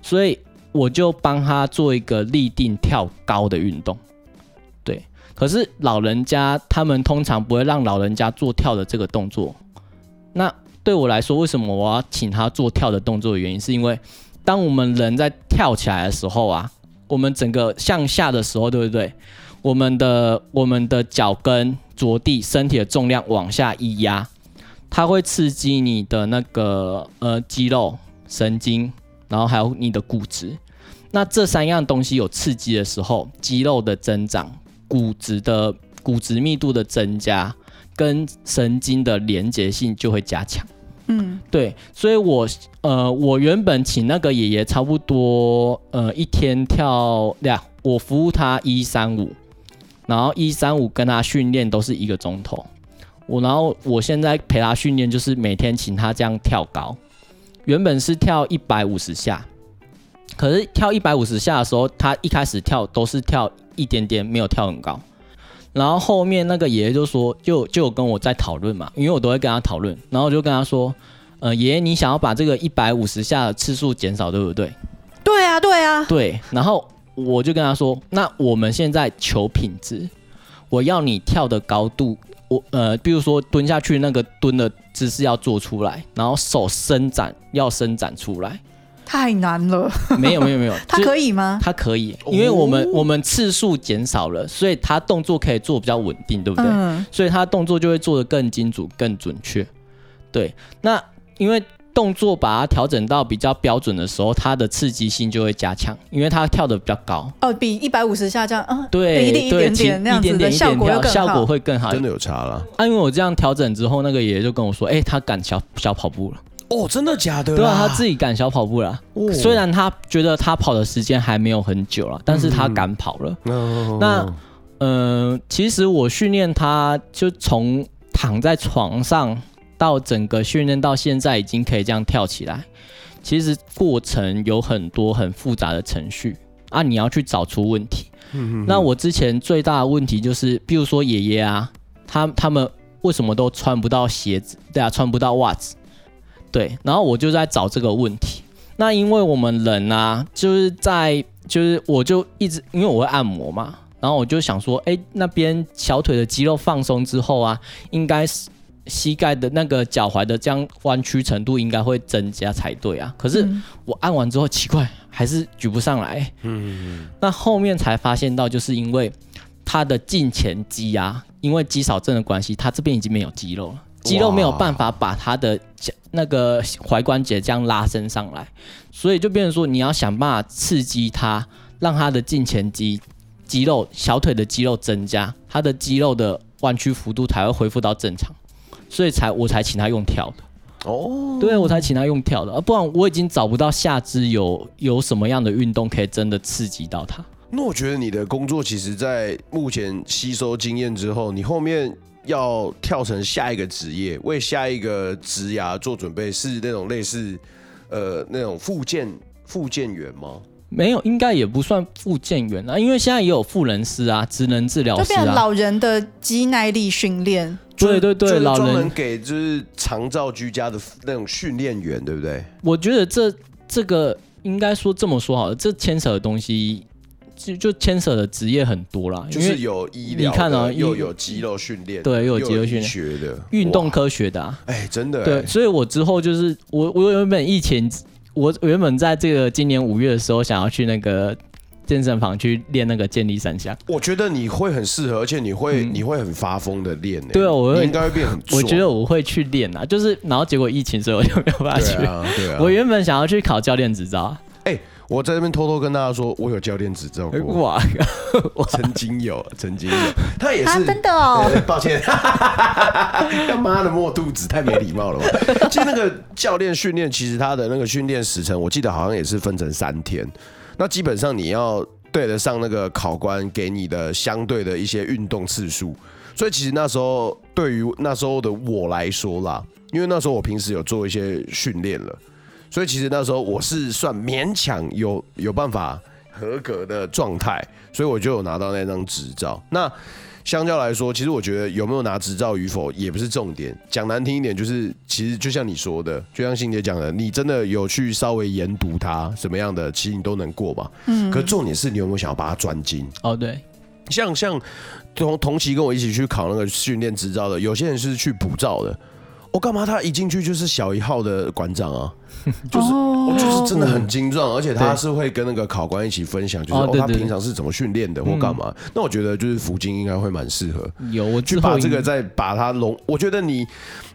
所以。我就帮他做一个立定跳高的运动，对。可是老人家他们通常不会让老人家做跳的这个动作。那对我来说，为什么我要请他做跳的动作的原因，是因为当我们人在跳起来的时候啊，我们整个向下的时候，对不对？我们的我们的脚跟着地，身体的重量往下一压，它会刺激你的那个呃肌肉、神经，然后还有你的骨质。那这三样东西有刺激的时候，肌肉的增长、骨质的骨质密度的增加，跟神经的连结性就会加强。嗯，对，所以我呃，我原本请那个爷爷差不多呃一天跳两，我服务他一三五，然后一三五跟他训练都是一个钟头。我然后我现在陪他训练，就是每天请他这样跳高，原本是跳一百五十下。可是跳一百五十下的时候，他一开始跳都是跳一点点，没有跳很高。然后后面那个爷爷就说，就就跟我在讨论嘛，因为我都会跟他讨论。然后我就跟他说，呃，爷爷，你想要把这个一百五十下的次数减少，对不对？对啊，对啊。对。然后我就跟他说，那我们现在求品质，我要你跳的高度，我呃，比如说蹲下去那个蹲的姿势要做出来，然后手伸展要伸展出来。太难了，没有没有没有，*laughs* 他可以吗？他可以，因为我们、哦、我们次数减少了，所以他动作可以做比较稳定，对不对？嗯、所以他动作就会做得更精准、更准确。对，那因为动作把它调整到比较标准的时候，它的刺激性就会加强，因为它跳得比较高。哦，比一百五十下这样啊？对，一点一点点那样子的效果效果会更好，真的有差了。啊，因为我这样调整之后，那个爷爷就跟我说：“哎、欸，他敢小小跑步了。”哦，真的假的？对啊，他自己敢小跑步了。哦、虽然他觉得他跑的时间还没有很久了，但是他敢跑了。嗯、那，嗯、呃，其实我训练他，就从躺在床上到整个训练到现在，已经可以这样跳起来。其实过程有很多很复杂的程序啊，你要去找出问题。嗯、那我之前最大的问题就是，比如说爷爷啊，他他们为什么都穿不到鞋子？对啊，穿不到袜子。对，然后我就在找这个问题。那因为我们人啊，就是在就是我就一直因为我会按摩嘛，然后我就想说，哎，那边小腿的肌肉放松之后啊，应该是膝盖的那个脚踝的这样弯曲程度应该会增加才对啊。可是我按完之后，奇怪，还是举不上来。嗯。那后面才发现到，就是因为他的胫前肌啊，因为肌少症的关系，他这边已经没有肌肉了。肌肉没有办法把他的那个踝关节这样拉伸上来，所以就变成说你要想办法刺激他，让他的胫前肌肌肉、小腿的肌肉增加，他的肌肉的弯曲幅度才会恢复到正常，所以才我才请他用跳的。哦，对，我才请他用跳的，不然我已经找不到下肢有有什么样的运动可以真的刺激到他。那我觉得你的工作其实，在目前吸收经验之后，你后面。要跳成下一个职业，为下一个职涯做准备，是那种类似呃那种复健复健员吗？没有，应该也不算复健员啊，因为现在也有复人师啊，职能治疗师啊，就变成老人的肌耐力训练。对对对，老人给就是长照居家的那种训练员，对不对？我觉得这这个应该说这么说好了，这牵扯的东西。就就牵扯的职业很多啦，就是有医疗，你看啊，又有肌肉训练，对，又有肌肉训练学的，运动科学的，啊，哎，真的，对，所以我之后就是我我原本疫情我原本在这个今年五月的时候，想要去那个健身房去练那个健力三项。我觉得你会很适合，而且你会、嗯、你会很发疯的练。对啊，我会应该会变很。我觉得我会去练啊，就是然后结果疫情，所以我就没有办法去。对啊，对啊。我原本想要去考教练执照。哎、欸，我在这边偷偷跟大家说，我有教练执照过。*laughs* 哇，我曾经有，曾经有。*laughs* *laughs* 他也是、啊、真的哦。抱歉，他妈的摸肚子太没礼貌了吧？其实那个教练训练，其实他的那个训练时程，我记得好像也是分成三天。那基本上你要对得上那个考官给你的相对的一些运动次数。所以其实那时候对于那时候的我来说啦，因为那时候我平时有做一些训练了。所以其实那时候我是算勉强有有办法合格的状态，所以我就有拿到那张执照。那相较来说，其实我觉得有没有拿执照与否也不是重点。讲难听一点，就是其实就像你说的，就像欣姐讲的，你真的有去稍微研读它什么样的，其实你都能过吧。嗯。可重点是你有没有想要把它专精？哦，对。像像同同期跟我一起去考那个训练执照的，有些人是去补照的。我干嘛？他一进去就是小一号的馆长啊，*laughs* 就是、oh, 就是真的很精壮，而且他是会跟那个考官一起分享，就是、oh, 哦、他平常是怎么训练的或干嘛。那我觉得就是福金应该会蛮适合，有我去把这个再把它融。我觉得你。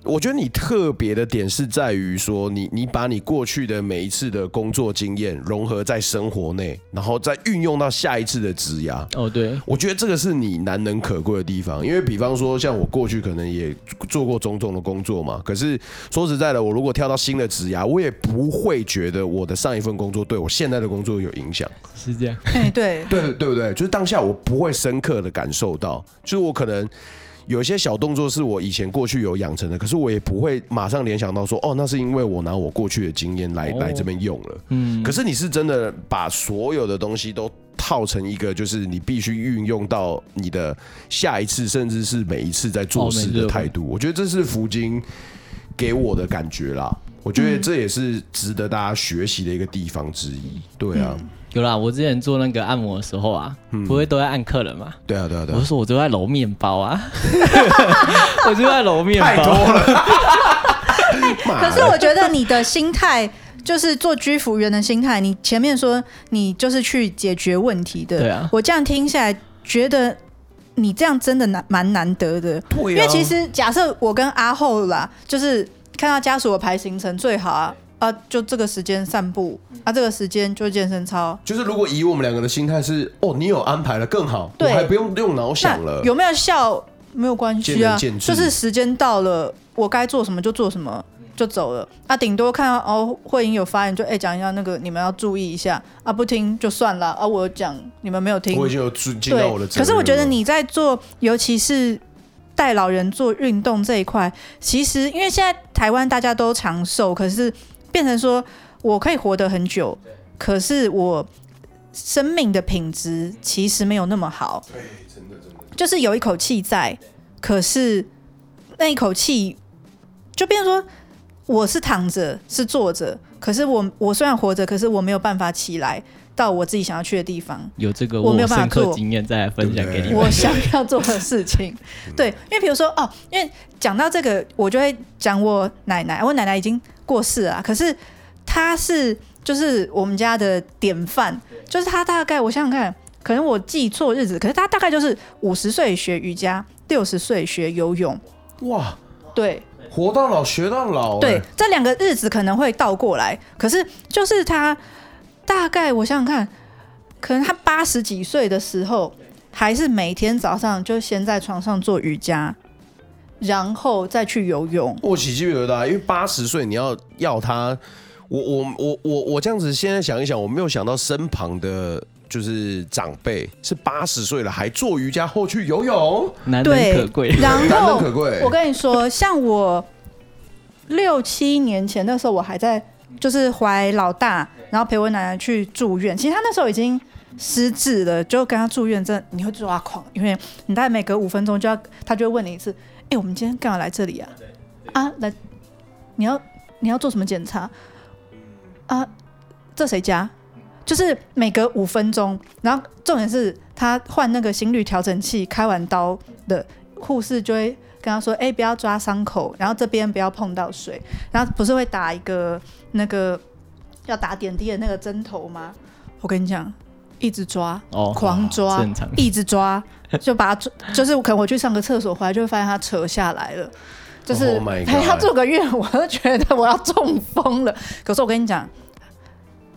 我觉得你特别的点是在于说你，你你把你过去的每一次的工作经验融合在生活内，然后再运用到下一次的职涯。哦，对，我觉得这个是你难能可贵的地方。因为比方说，像我过去可能也做过种种的工作嘛，可是说实在的，我如果跳到新的职涯，我也不会觉得我的上一份工作对我现在的工作有影响。是这样？*laughs* 哎，对，对，对不对？就是当下我不会深刻的感受到，就是我可能。有一些小动作是我以前过去有养成的，可是我也不会马上联想到说，哦，那是因为我拿我过去的经验来来这边用了。嗯，可是你是真的把所有的东西都套成一个，就是你必须运用到你的下一次，甚至是每一次在做事的态度。我觉得这是福金给我的感觉啦。我觉得这也是值得大家学习的一个地方之一。对啊。有啦，我之前做那个按摩的时候啊，嗯、不会都在按客人嘛？对啊，对啊，对啊。我就说我都在揉面包啊，*laughs* 我就在揉面包。太多了。*laughs* 可是我觉得你的心态就是做居服员的心态。你前面说你就是去解决问题的，对啊。我这样听下来，觉得你这样真的难蛮难得的。对啊。因为其实假设我跟阿后啦，就是看到家属的排行程最好啊。啊，就这个时间散步，啊，这个时间就健身操。就是如果以我们两个的心态是，哦，你有安排了更好，对，我还不用用脑想了。有没有效没有关系啊，就是时间到了，我该做什么就做什么就走了。啊，顶多看到哦，慧英有发言就哎讲一下那个，你们要注意一下。啊，不听就算了。啊，我讲你们没有听，我已经有尽到我的。可是我觉得你在做，尤其是带老人做运动这一块，其实因为现在台湾大家都长寿，可是。变成说，我可以活得很久，可是我生命的品质其实没有那么好。对，真的真的。就是有一口气在，可是那一口气就变成说，我是躺着，是坐着，可是我我虽然活着，可是我没有办法起来到我自己想要去的地方。有这个我没有办法做经验，再来分享给你。我想要做的事情，*laughs* 对，因为比如说哦，因为讲到这个，我就会讲我奶奶，我奶奶已经。过世啊！可是她是就是我们家的典范，就是她大概我想想看，可能我记错日子，可是她大概就是五十岁学瑜伽，六十岁学游泳。哇，对，活到老学到老。对，这两个日子可能会倒过来，可是就是他大概我想想看，可能他八十几岁的时候，还是每天早上就先在床上做瑜伽。然后再去游泳，我起鸡皮疙瘩，因为八十岁你要要他，我我我我我这样子现在想一想，我没有想到身旁的就是长辈是八十岁了还做瑜伽后去游泳，难能可贵，然后难能可贵。我跟你说，像我六七年前那时候，我还在就是怀老大，然后陪我奶奶去住院。其实他那时候已经失智了，就跟他住院，真的你会抓狂，因为你大概每隔五分钟就要他就会问你一次。哎、欸，我们今天干嘛来这里啊？啊，来，你要你要做什么检查？啊，这谁家？就是每隔五分钟，然后重点是他换那个心率调整器，开完刀的护士就会跟他说：“哎、欸，不要抓伤口，然后这边不要碰到水，然后不是会打一个那个要打点滴的那个针头吗？我跟你讲，一直抓，哦，狂抓，一直抓，就把它，就是可能我去上个厕所回来，就会发现它扯下来了，就是陪他住个月，我都觉得我要中风了。可是我跟你讲，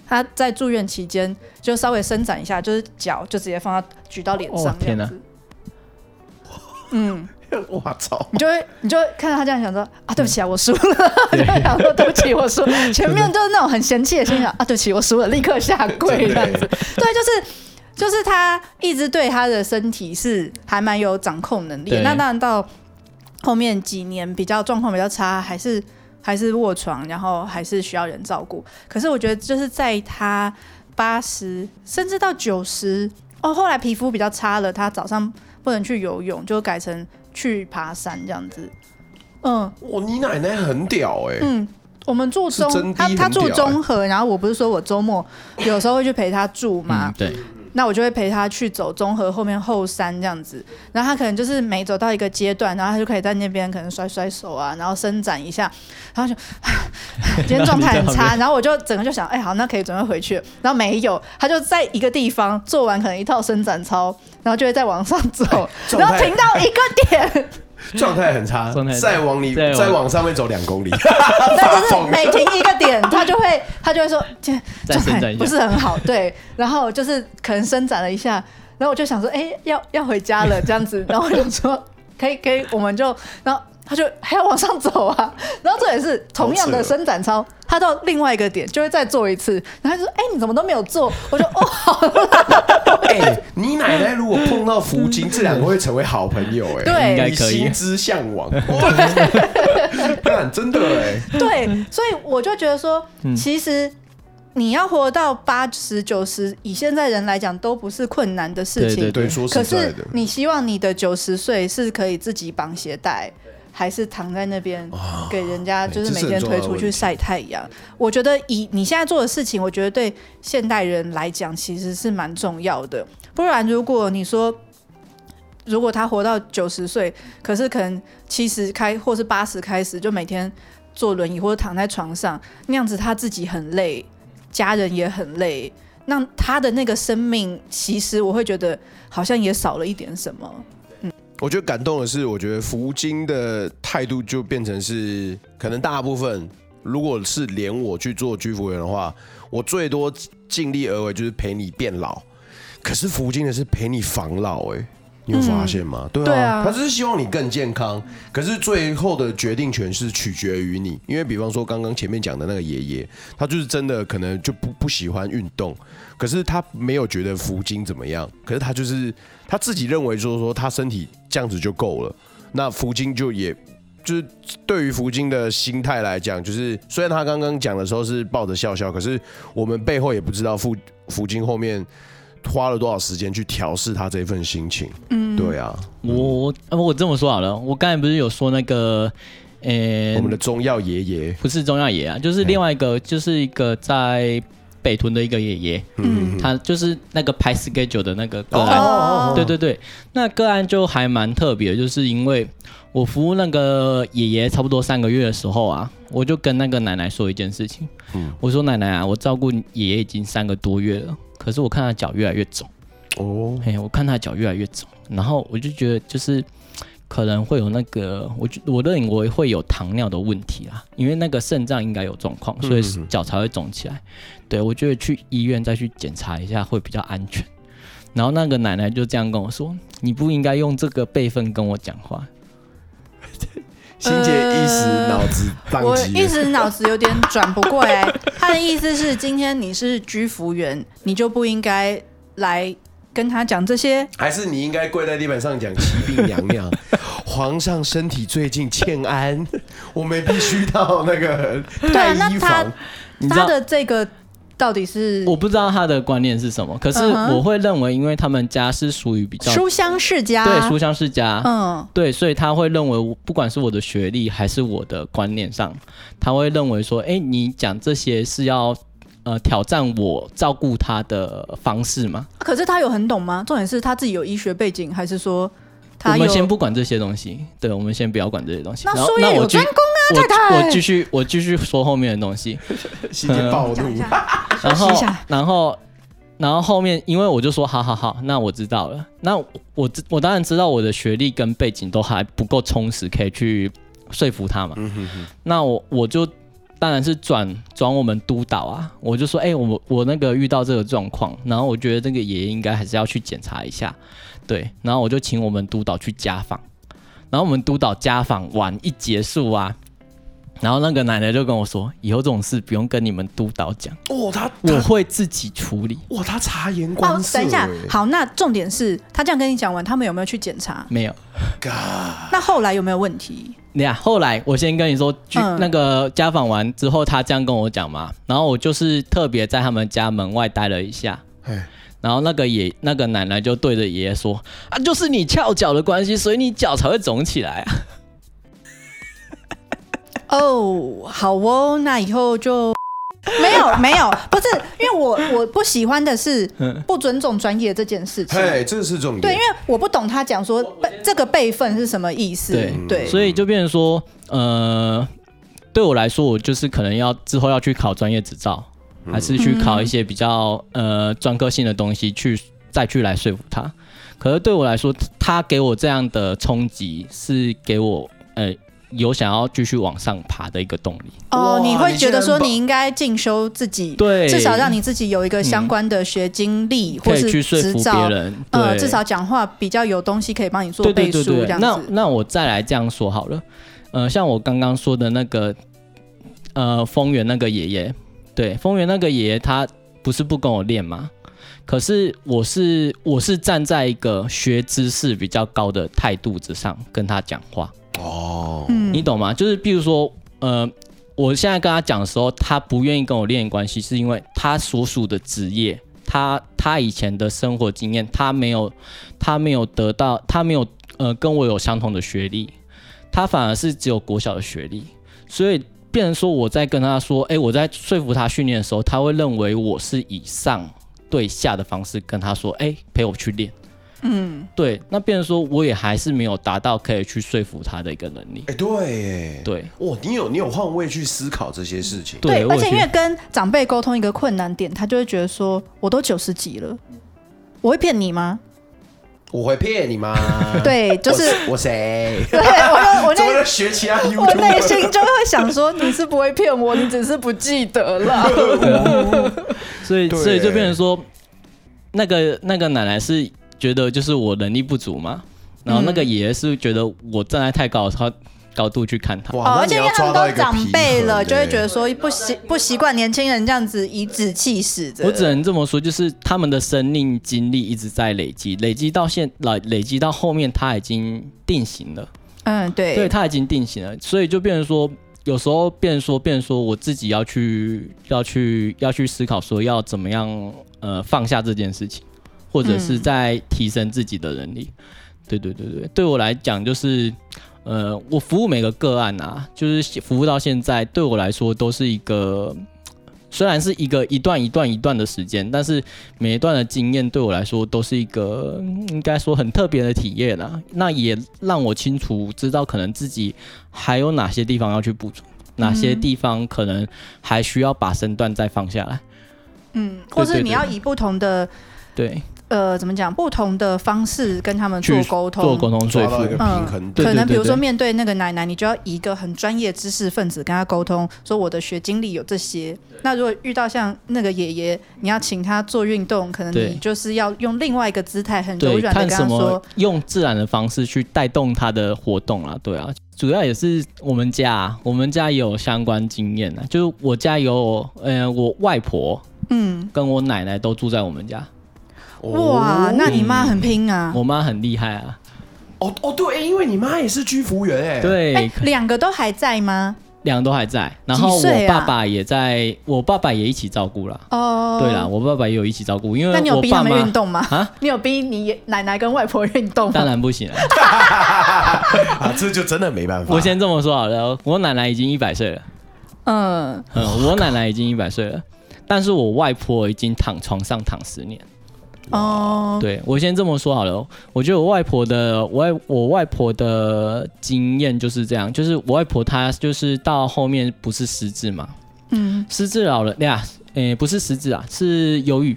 他在住院期间就稍微伸展一下，就是脚就直接放到举到脸上，天哪，嗯。我操！你就会，你就会看到他这样想说啊，对不起啊，我输了。就会想说对不起，我输。前面就是那种很嫌弃的心想啊，对不起，我输了，立刻下跪这样子。*laughs* 对，就是就是他一直对他的身体是还蛮有掌控能力。那当然到后面几年比较状况比较差，还是还是卧床，然后还是需要人照顾。可是我觉得就是在他八十甚至到九十哦，后来皮肤比较差了，他早上不能去游泳，就改成。去爬山这样子，嗯，哇，你奶奶很屌哎、欸，嗯，我们住中，他他住中和，然后我不是说我周末有时候会去陪他住嘛，嗯、对。那我就会陪他去走综合后面后山这样子，然后他可能就是每走到一个阶段，然后他就可以在那边可能甩甩手啊，然后伸展一下，然后就 *laughs* 今天状态很差，然后我就整个就想，哎、欸，好，那可以准备回去。然后没有，他就在一个地方做完可能一套伸展操，然后就会再往上走，然后停到一个点。状态很差，再往你再往上面走两公里，但是 *laughs* 每停一个点，他就会他就会说，状态不是很好，对，然后就是可能伸展了一下，然后我就想说，哎、欸，要要回家了这样子，然后我就说，可以可以，我们就然后。他就还要往上走啊，*laughs* 然后这也是同样的伸展操，他到另外一个点就会再做一次，然后他就说：“哎、欸，你怎么都没有做？”我说：“哦，*laughs* 好。”哎、欸，你奶奶如果碰到福金，这两个会成为好朋友、欸，哎，对，应该可以。心之向往，*laughs* 对，真的哎、欸，对，所以我就觉得说，其实。你要活到八十九十，以现在人来讲都不是困难的事情。对对。可是你希望你的九十岁是可以自己绑鞋带，还是躺在那边给人家就是每天推出去晒太阳？我觉得以你现在做的事情，我觉得对现代人来讲其实是蛮重要的。不然如果你说，如果他活到九十岁，可是可能七十开或是八十开始就每天坐轮椅或者躺在床上，那样子他自己很累。家人也很累，那他的那个生命，其实我会觉得好像也少了一点什么。嗯，我觉得感动的是，我觉得福金的态度就变成是，可能大部分如果是连我去做居服员的话，我最多尽力而为就是陪你变老，可是福金的是陪你防老，哎。你有发现吗？嗯、对啊，对啊，他只是希望你更健康，可是最后的决定权是取决于你。因为比方说刚刚前面讲的那个爷爷，他就是真的可能就不不喜欢运动，可是他没有觉得福金怎么样，可是他就是他自己认为说说他身体这样子就够了。那福金就也就是对于福金的心态来讲，就是虽然他刚刚讲的时候是抱着笑笑，可是我们背后也不知道福福金后面。花了多少时间去调试他这份心情？嗯，对啊，我我这么说好了，我刚才不是有说那个，呃、欸，我们的中药爷爷不是中药爷啊，就是另外一个，就是一个在北屯的一个爷爷，嗯，他就是那个排 schedule 的那个个案，哦、对对对，那个案就还蛮特别，就是因为我服务那个爷爷差不多三个月的时候啊，我就跟那个奶奶说一件事情，嗯，我说奶奶啊，我照顾爷爷已经三个多月了。可是我看他脚越来越肿，哦，嘿，我看他脚越来越肿，然后我就觉得就是可能会有那个，我我认为会有糖尿的问题啦，因为那个肾脏应该有状况，所以脚才会肿起来。对，我觉得去医院再去检查一下会比较安全。然后那个奶奶就这样跟我说：“你不应该用这个辈分跟我讲话。*laughs* ”欣姐一时脑子宕机，我一时脑子有点转不过来。他的意思是，今天你是居服员，你就不应该来跟他讲这些，还是你应该跪在地板上讲启禀娘娘，*laughs* 皇上身体最近欠安，我们必须到那个太医房。对，那他他的这个。到底是？我不知道他的观念是什么，可是我会认为，因为他们家是属于比较书香世家，对书香世家，嗯，对，所以他会认为，不管是我的学历还是我的观念上，他会认为说，哎、欸，你讲这些是要呃挑战我照顾他的方式吗？可是他有很懂吗？重点是他自己有医学背景，还是说他？我们先不管这些东西，对，我们先不要管这些东西。那术业有专攻啊。太太，我继续我继续说后面的东西，*laughs* 心情暴怒，然后然后然后后面，因为我就说好好好，那我知道了，那我我当然知道我的学历跟背景都还不够充实，可以去说服他嘛。那我我就当然是转转我们督导啊，我就说，哎，我我那个遇到这个状况，然后我觉得那个爷爷应该还是要去检查一下，对，然后我就请我们督导去家访。然后我们督导家访完一结束啊，然后那个奶奶就跟我说：“以后这种事不用跟你们督导讲哦，他我会自己处理。”哇，他察言观色。等一下，好，那重点是他这样跟你讲完，他们有没有去检查？没有。God 那后来有没有问题？对呀，后来我先跟你说，去那个家访完之后，他这样跟我讲嘛，然后我就是特别在他们家门外待了一下。然后那个爷那个奶奶就对着爷爷说：“啊，就是你翘脚的关系，所以你脚才会肿起来啊。”哦，好哦，那以后就 *laughs* 没有没有，不是因为我我不喜欢的是不尊重专业这件事情。对，这是重点。对，因为我不懂他讲说这个辈分是什么意思。对对，所以就变成说，呃，对我来说，我就是可能要之后要去考专业执照。还是去考一些比较呃专科性的东西，去再去来说服他。可是对我来说，他给我这样的冲击，是给我呃有想要继续往上爬的一个动力。哦，你会觉得说你应该进修自己，对，至少让你自己有一个相关的学经历，或是执照。呃，至少讲话比较有东西可以帮你做背书这样子。那那我再来这样说好了，呃，像我刚刚说的那个呃丰原那个爷爷。对，丰原那个爷爷他不是不跟我练吗？可是我是我是站在一个学知识比较高的态度之上跟他讲话。哦，你懂吗？就是比如说，呃，我现在跟他讲的时候，他不愿意跟我练关系，是因为他所属的职业，他他以前的生活经验，他没有他没有得到，他没有呃跟我有相同的学历，他反而是只有国小的学历，所以。变成说我在跟他说，哎，我在说服他训练的时候，他会认为我是以上对下的方式跟他说，哎，陪我去练。嗯，对。那变成说我也还是没有达到可以去说服他的一个能力。哎，对，对。哇，你有你有换位去思考这些事情。对，而且因为跟长辈沟通一个困难点，他就会觉得说，我都九十几了，我会骗你吗？我会骗你吗？*laughs* 对，就是我谁？*laughs* 对，我我那 *laughs* 学其他，我内心就会想说，你是不会骗我，你只是不记得了。所以，所以就变成说，那个那个奶奶是觉得就是我能力不足嘛，然后那个爷爷是觉得我站在太高，他。高度去看他，而且因为他们都长辈了，就会觉得说不习不习惯年轻人这样子以指气使。我只能这么说，就是他们的生命经历一直在累积，累积到现来，累积到后面他已经定型了。嗯，对，对他已经定型了，所以就变成说，有时候变说，变说我自己要去要去要去思考说要怎么样呃放下这件事情，或者是在提升自己的能力。嗯、对对对对，对我来讲就是。呃，我服务每个个案啊，就是服务到现在，对我来说都是一个，虽然是一个一段一段一段的时间，但是每一段的经验对我来说都是一个应该说很特别的体验啦。那也让我清楚知道，可能自己还有哪些地方要去补足，哪些地方可能还需要把身段再放下来。嗯，或是你要以不同的对。呃，怎么讲？不同的方式跟他们做沟通，做沟通，做到一个平衡。可能比如说面对那个奶奶，你就要以一个很专业知识分子跟他沟通，说我的学经历有这些。那如果遇到像那个爷爷，你要请他做运动，可能你就是要用另外一个姿态，很柔软的跟他说，用自然的方式去带动他的活动啊。对啊，主要也是我们家，我们家也有相关经验啊。就是我家有，呃，我外婆，嗯，跟我奶奶都住在我们家。哇，那你妈很拼啊！我妈很厉害啊！哦哦，对，因为你妈也是居服员哎。对，两个都还在吗？两个都还在，然后我爸爸也在，我爸爸也一起照顾了。哦，对啦，我爸爸也有一起照顾，因为那你有逼他们运动吗？啊，你有逼你奶奶跟外婆运动吗？当然不行了，*laughs* 啊，这就真的没办法。我先这么说好了，我奶奶已经一百岁了。嗯嗯，我奶奶已经一百岁了，但是我外婆已经躺床上躺十年。哦，对我先这么说好了。我觉得我外婆的，我外我外婆的经验就是这样，就是我外婆她就是到后面不是失智嘛，嗯，失智老人呀，诶，不是失智啊，是忧郁。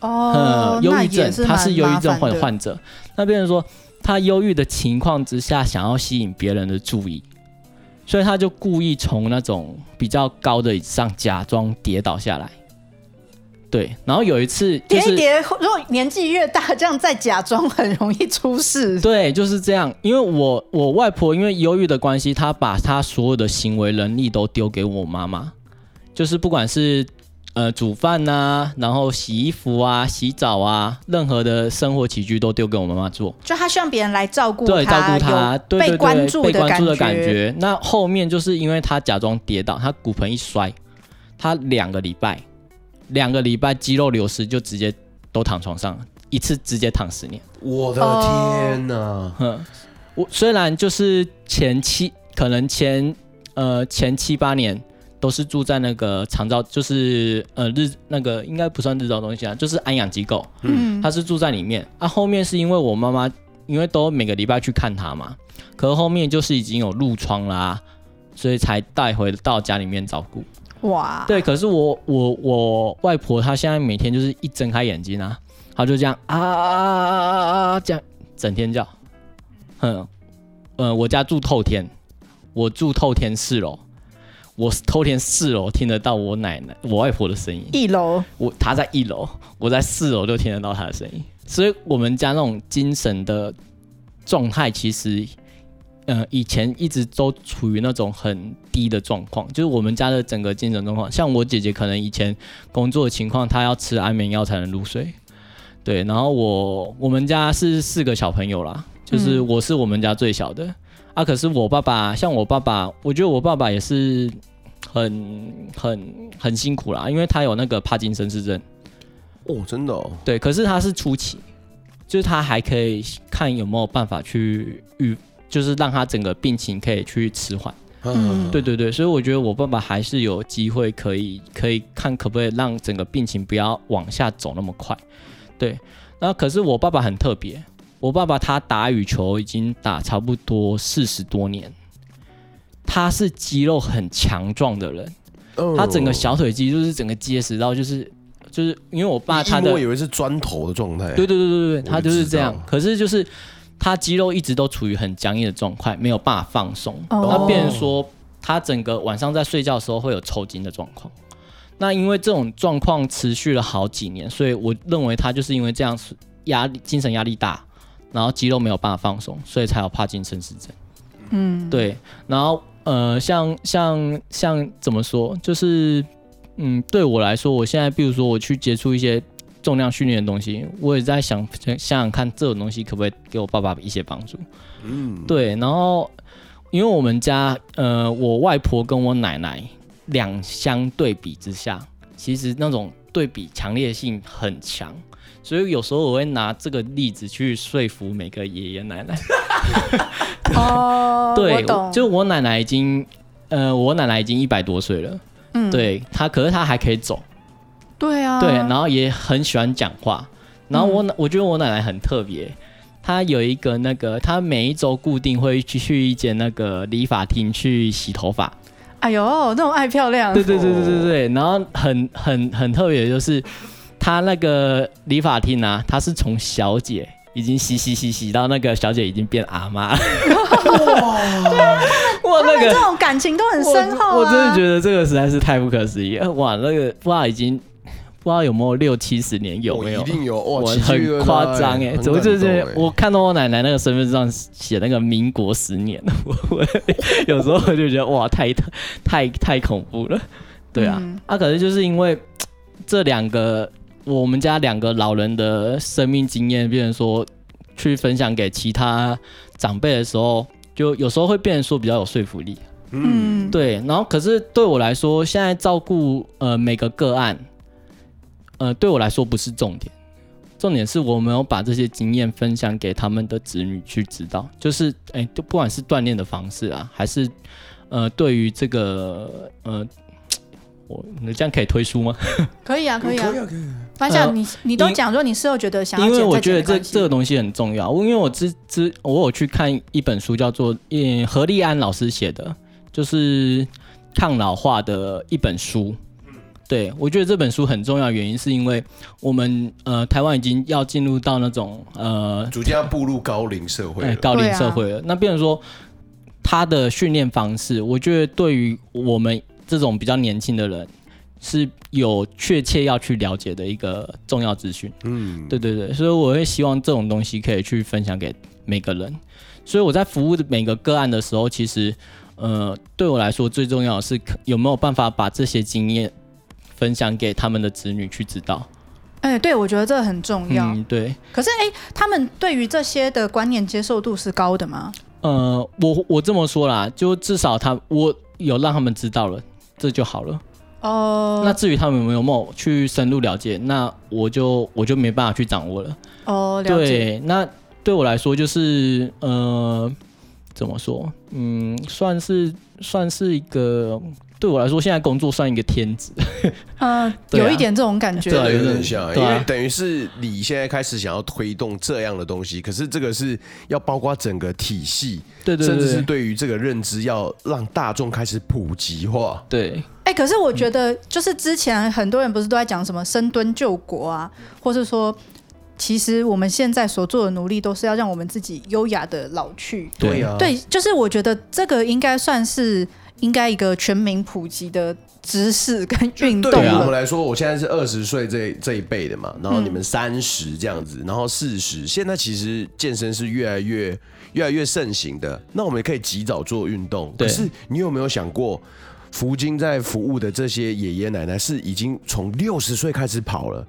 哦，忧郁症，她是忧郁症患患者。那变成说，她忧郁的情况之下，想要吸引别人的注意，所以他就故意从那种比较高的椅子上假装跌倒下来。对，然后有一次，就是，跌一跌，如果年纪越大，这样再假装很容易出事。对，就是这样。因为我我外婆因为忧郁的关系，她把她所有的行为能力都丢给我妈妈，就是不管是。呃，煮饭呐、啊，然后洗衣服啊，洗澡啊，任何的生活起居都丢给我妈妈做。就她希望别人来照顾她，对，照顾她，对对对，被关注的感觉。的感觉。那后面就是因为她假装跌倒，她骨盆一摔，她两个礼拜，两个礼拜肌肉流失，就直接都躺床上，一次直接躺十年。我的天哪！嗯，我虽然就是前七，可能前呃前七八年。都是住在那个长照，就是呃日那个应该不算日照中心啊，就是安养机构。嗯，他是住在里面。啊，后面是因为我妈妈，因为都每个礼拜去看他嘛，可是后面就是已经有褥疮啦，所以才带回到家里面照顾。哇，对，可是我我我外婆她现在每天就是一睁开眼睛啊，她就这样啊啊啊啊啊这样整天叫。嗯，呃，我家住透天，我住透天四楼。我透天四楼听得到我奶奶、我外婆的声音。一楼，我她在一楼，我在四楼就听得到她的声音。所以，我们家那种精神的状态，其实，呃，以前一直都处于那种很低的状况。就是我们家的整个精神状况，像我姐姐可能以前工作的情况，她要吃安眠药才能入睡。对，然后我我们家是四个小朋友啦，就是我是我们家最小的。嗯、啊，可是我爸爸，像我爸爸，我觉得我爸爸也是。很很很辛苦啦，因为他有那个帕金森氏症。哦，真的哦。对，可是他是初期，就是他还可以看有没有办法去预，就是让他整个病情可以去迟缓。嗯，对对对，所以我觉得我爸爸还是有机会可以可以看可不可以让整个病情不要往下走那么快。对，那可是我爸爸很特别，我爸爸他打羽球已经打差不多四十多年。他是肌肉很强壮的人，oh. 他整个小腿肌就是整个结实到就是就是因为我爸他的，我以为是砖头的状态，对对对对对，他就是这样。可是就是他肌肉一直都处于很僵硬的状态，没有办法放松。那变成说他整个晚上在睡觉的时候会有抽筋的状况。那因为这种状况持续了好几年，所以我认为他就是因为这样压力、精神压力大，然后肌肉没有办法放松，所以才有帕金森氏症。嗯，对，然后。呃，像像像怎么说，就是嗯，对我来说，我现在比如说我去接触一些重量训练的东西，我也在想想想看这种东西可不可以给我爸爸一些帮助。嗯，对。然后因为我们家呃，我外婆跟我奶奶两相对比之下，其实那种对比强烈性很强，所以有时候我会拿这个例子去说服每个爷爷奶奶。哦，*laughs* 对，就我奶奶已经，呃，我奶奶已经一百多岁了，嗯，对她，可是她还可以走，对啊，对，然后也很喜欢讲话，然后我，嗯、我觉得我奶奶很特别，她有一个那个，她每一周固定会去去一间那个理发厅去洗头发，哎呦，那种爱漂亮，对对对对对对，然后很很很特别的就是，她那个理发厅啊，她是从小姐。已经洗洗洗洗到那个小姐已经变阿妈，*laughs* 哇！哇，那个这种感情都很深厚啊。我真的觉得这个实在是太不可思议了。哇，那个不知道已经不知道有没有六七十年有没有？一定有哇，很夸张哎！怎么就是我看到我奶奶那个身份证上写那个民国十年，我 *laughs* 我有时候我就觉得哇，太太太恐怖了。对啊，啊，可是就是因为这两个。我们家两个老人的生命经验，变成说去分享给其他长辈的时候，就有时候会变成说比较有说服力。嗯，对。然后，可是对我来说，现在照顾呃每个个案，呃对我来说不是重点，重点是我没有把这些经验分享给他们的子女去知道，就是哎，就不管是锻炼的方式啊，还是呃对于这个呃。我，你这样可以推书吗？*laughs* 可以啊，可以啊，可以啊，可以啊。反正你你都讲说你事后觉得想要，因为我觉得这这个东西很重要。因为我之之我有去看一本书，叫做嗯何立安老师写的，就是抗老化的一本书。对，我觉得这本书很重要，原因是因为我们呃台湾已经要进入到那种呃逐渐要步入高龄社会，高龄社会了。啊、那变成说他的训练方式，我觉得对于我们这种比较年轻的人。是有确切要去了解的一个重要资讯，嗯，对对对，所以我会希望这种东西可以去分享给每个人。所以我在服务的每个个案的时候，其实，呃，对我来说最重要的是有没有办法把这些经验分享给他们的子女去知道。哎，对，我觉得这很重要。嗯，对。可是，哎，他们对于这些的观念接受度是高的吗？呃，我我这么说啦，就至少他我有让他们知道了，这就好了。哦，oh, 那至于他们有没有去深入了解，那我就我就没办法去掌握了。哦，oh, 了解。对，那对我来说就是呃，怎么说？嗯，算是算是一个。对我来说，现在工作算一个天职。嗯、*laughs* 呃，有一点这种感觉，对，有点像，因为等于是你现在开始想要推动这样的东西，可是这个是要包括整个体系，对对，甚至是对于这个认知要让大众开始普及化。对，哎、欸，可是我觉得，就是之前很多人不是都在讲什么深蹲救国啊，或是说，其实我们现在所做的努力，都是要让我们自己优雅的老去。对啊，对，就是我觉得这个应该算是。应该一个全民普及的知识跟运动。对于我们来说，我现在是二十岁这这一辈的嘛，然后你们三十这样子，嗯、然后四十，现在其实健身是越来越越来越盛行的。那我们也可以及早做运动。对可是你有没有想过，福金在服务的这些爷爷奶奶是已经从六十岁开始跑了，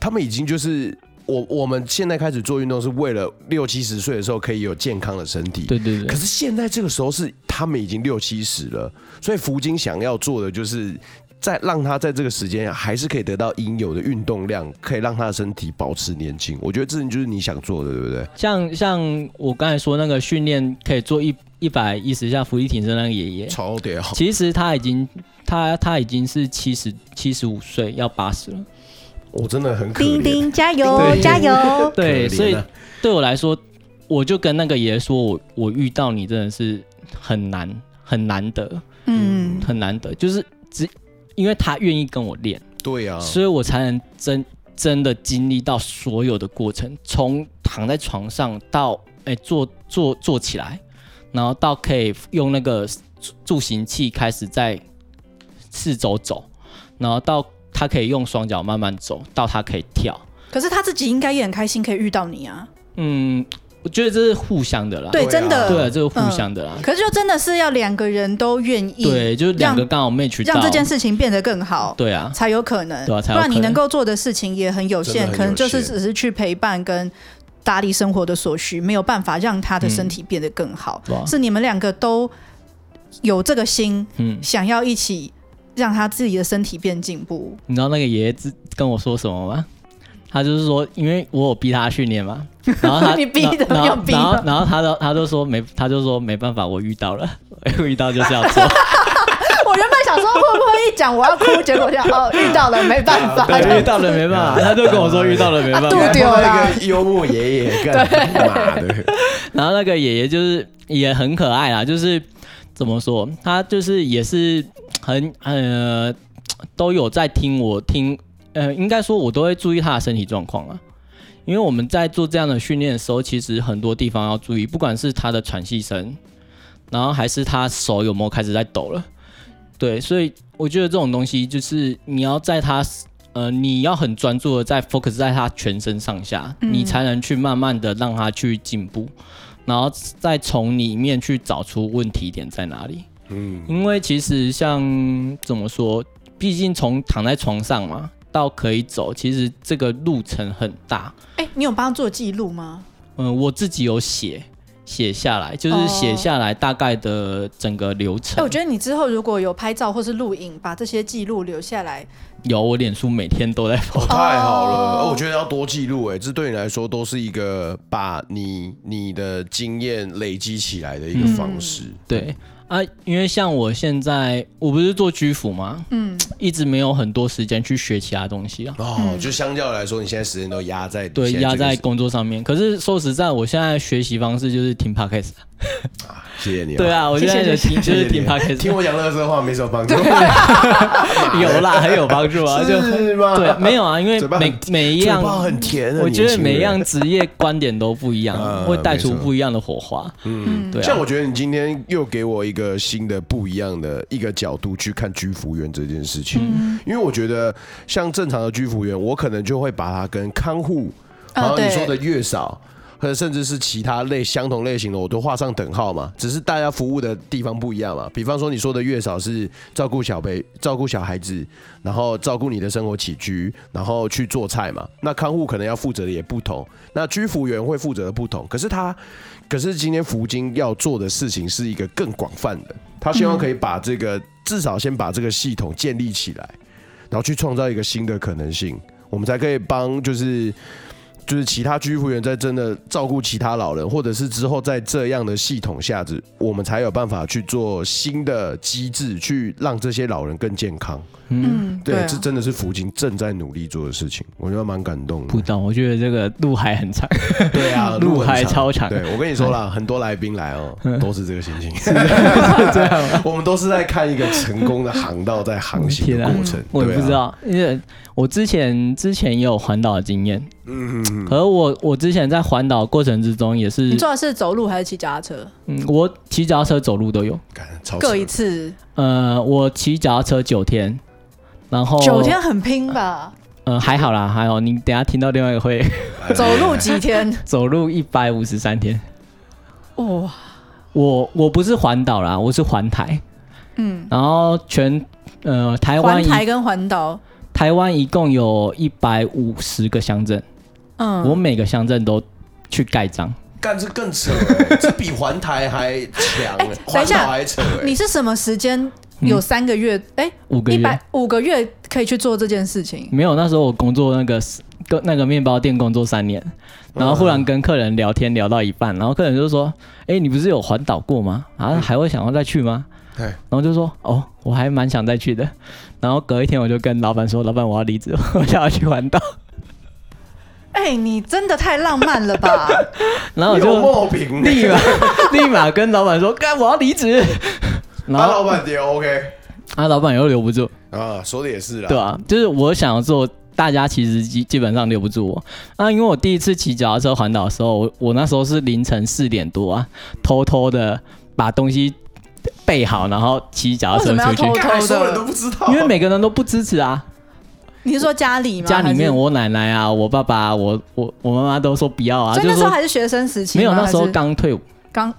他们已经就是。我我们现在开始做运动是为了六七十岁的时候可以有健康的身体。对对对。可是现在这个时候是他们已经六七十了，所以福金想要做的就是在让他在这个时间还是可以得到应有的运动量，可以让他的身体保持年轻。我觉得这就是你想做的，对不对？像像我刚才说那个训练可以做一一百一十下伏地挺身那个爷爷，超屌。其实他已经他他已经是七十七十五岁，要八十了。我真的很可怜。丁丁加油加油！对，*laughs* 所以对我来说，我就跟那个爷爷说，我我遇到你真的是很难很难得，嗯，很难得，就是只因为他愿意跟我练，对啊，所以我才能真真的经历到所有的过程，从躺在床上到哎、欸、坐坐坐起来，然后到可以用那个助行器开始在四周走，然后到。他可以用双脚慢慢走到他可以跳，可是他自己应该也很开心可以遇到你啊。嗯，我觉得这是互相的啦。对，真的，对，这是互相的啦。可是就真的是要两个人都愿意，对，就是两个刚好 match 到，让这件事情变得更好。对啊，才有可能。对啊，不然你能够做的事情也很有限，可能就是只是去陪伴跟打理生活的所需，没有办法让他的身体变得更好。是你们两个都有这个心，嗯，想要一起。让他自己的身体变进步。你知道那个爷爷跟我说什么吗？他就是说，因为我有逼他训练嘛，*laughs* 然后他你逼的，然后逼，然后然后他都他就说没，他就说没办法，我遇到了，*laughs* 我遇到就是要做。*laughs* 我原本想说会不会一讲我要哭，结果就哦遇到了没办法，对，遇到了没办法，他就跟我说遇到了没办法，丢丢了那个幽默爷爷干嘛的？然后那个爷爷就是也很可爱啦，就是怎么说，他就是也是。很呃，*tsk* 都有在听我听，呃，应该说我都会注意他的身体状况啊，因为我们在做这样的训练的时候，其实很多地方要注意，不管是他的喘气声，然后还是他手有没有开始在抖了，对，所以我觉得这种东西就是你要在他呃，你要很专注的在 focus 在他全身上下，嗯、你才能去慢慢的让他去进步，然后再从里面去找出问题点在哪里。嗯，因为其实像怎么说，毕竟从躺在床上嘛到可以走，其实这个路程很大。哎、欸，你有帮他做记录吗？嗯，我自己有写写下来，就是写下来大概的整个流程。哎、哦欸，我觉得你之后如果有拍照或是录影，把这些记录留下来，有，我脸书每天都在。哦，太好了，哦，我觉得要多记录，哎，这对你来说都是一个把你你的经验累积起来的一个方式。嗯、对。啊，因为像我现在，我不是做居服吗？嗯，一直没有很多时间去学其他东西啊。哦，就相较来说，你现在时间都压在对压在工作上面。可是说实在，我现在学习方式就是听 *laughs* Podcast。啊，谢谢你。对啊，我现在就听就是听 Podcast，听我讲乐色话没什么帮助。*laughs* 有啦，很有帮助啊，是吗？对，没有啊，因为每每一样很甜，我觉得每一样职业观点都不一样，*laughs* 会带出不一样的火花。嗯，对。像我觉得你今天又给我一个。一个新的不一样的一个角度去看居服员这件事情，嗯、因为我觉得像正常的居服员，我可能就会把它跟看护，然后你说的月嫂，或者甚至是其他类相同类型的，我都画上等号嘛。只是大家服务的地方不一样嘛。比方说你说的月嫂是照顾小辈、照顾小孩子，然后照顾你的生活起居，然后去做菜嘛。那看护可能要负责的也不同，那居服员会负责的不同。可是他。可是今天福金要做的事情是一个更广泛的，他希望可以把这个至少先把这个系统建立起来，然后去创造一个新的可能性，我们才可以帮就是。就是其他居服员在真的照顾其他老人，或者是之后在这样的系统下子，我们才有办法去做新的机制，去让这些老人更健康。嗯，对，这真的是福金正在努力做的事情，我觉得蛮感动的。不懂，我觉得这个路还很长。*laughs* 对啊，*laughs* 路还超长。对，我跟你说啦，*laughs* 很多来宾来哦，都是这个心情。这样，我们都是在看一个成功的航道在航行的过程。我也不知道，因为我之前之前也有环岛的经验。嗯，可是我我之前在环岛过程之中也是，你做的是走路还是骑脚踏车？嗯，我骑脚踏车、走路都有，各一次。呃，我骑脚踏车九天，然后九天很拼吧？嗯，还好啦，还好。你等下听到另外一个会走路几天？*laughs* 走路一百五十三天。哇，我我不是环岛啦，我是环台。嗯，然后全呃台湾环台跟环岛，台湾一共有一百五十个乡镇。嗯，我每个乡镇都去盖章，干这更扯，欸，这比环台还强，*laughs* 欸，环岛还扯，欸。你是什么时间有三个月？哎，嗯，五个月，一百五个月可以去做这件事情？没有，那时候我工作那个跟那个面包店工作三年，然后忽然跟客人聊天聊到一半，然后客人就说：“哎，你不是有环岛过吗？啊，还会想要再去吗？”对，然后就说：“哦，我还蛮想再去的。”然后隔一天我就跟老板说：“老板，我要离职，*laughs* 我想要去环岛。”哎、欸，你真的太浪漫了吧！*laughs* 然后我就立马 *laughs* 立马跟老板说：“干，我要离职。*laughs* ”然后老板也 OK，啊，老板又留不住。啊，说的也是啦，对啊，就是我想要做，大家其实基基本上留不住我。啊，因为我第一次骑脚踏车环岛的时候，我我那时候是凌晨四点多啊，偷偷的把东西备好，然后骑脚踏车出去，偷偷所有人都不知道，因为每个人都不支持啊。你是说家里吗？家里面我奶奶啊，我爸爸，我我我妈妈都说不要啊。所以那时候还是学生时期？没有，那时候刚退伍。刚，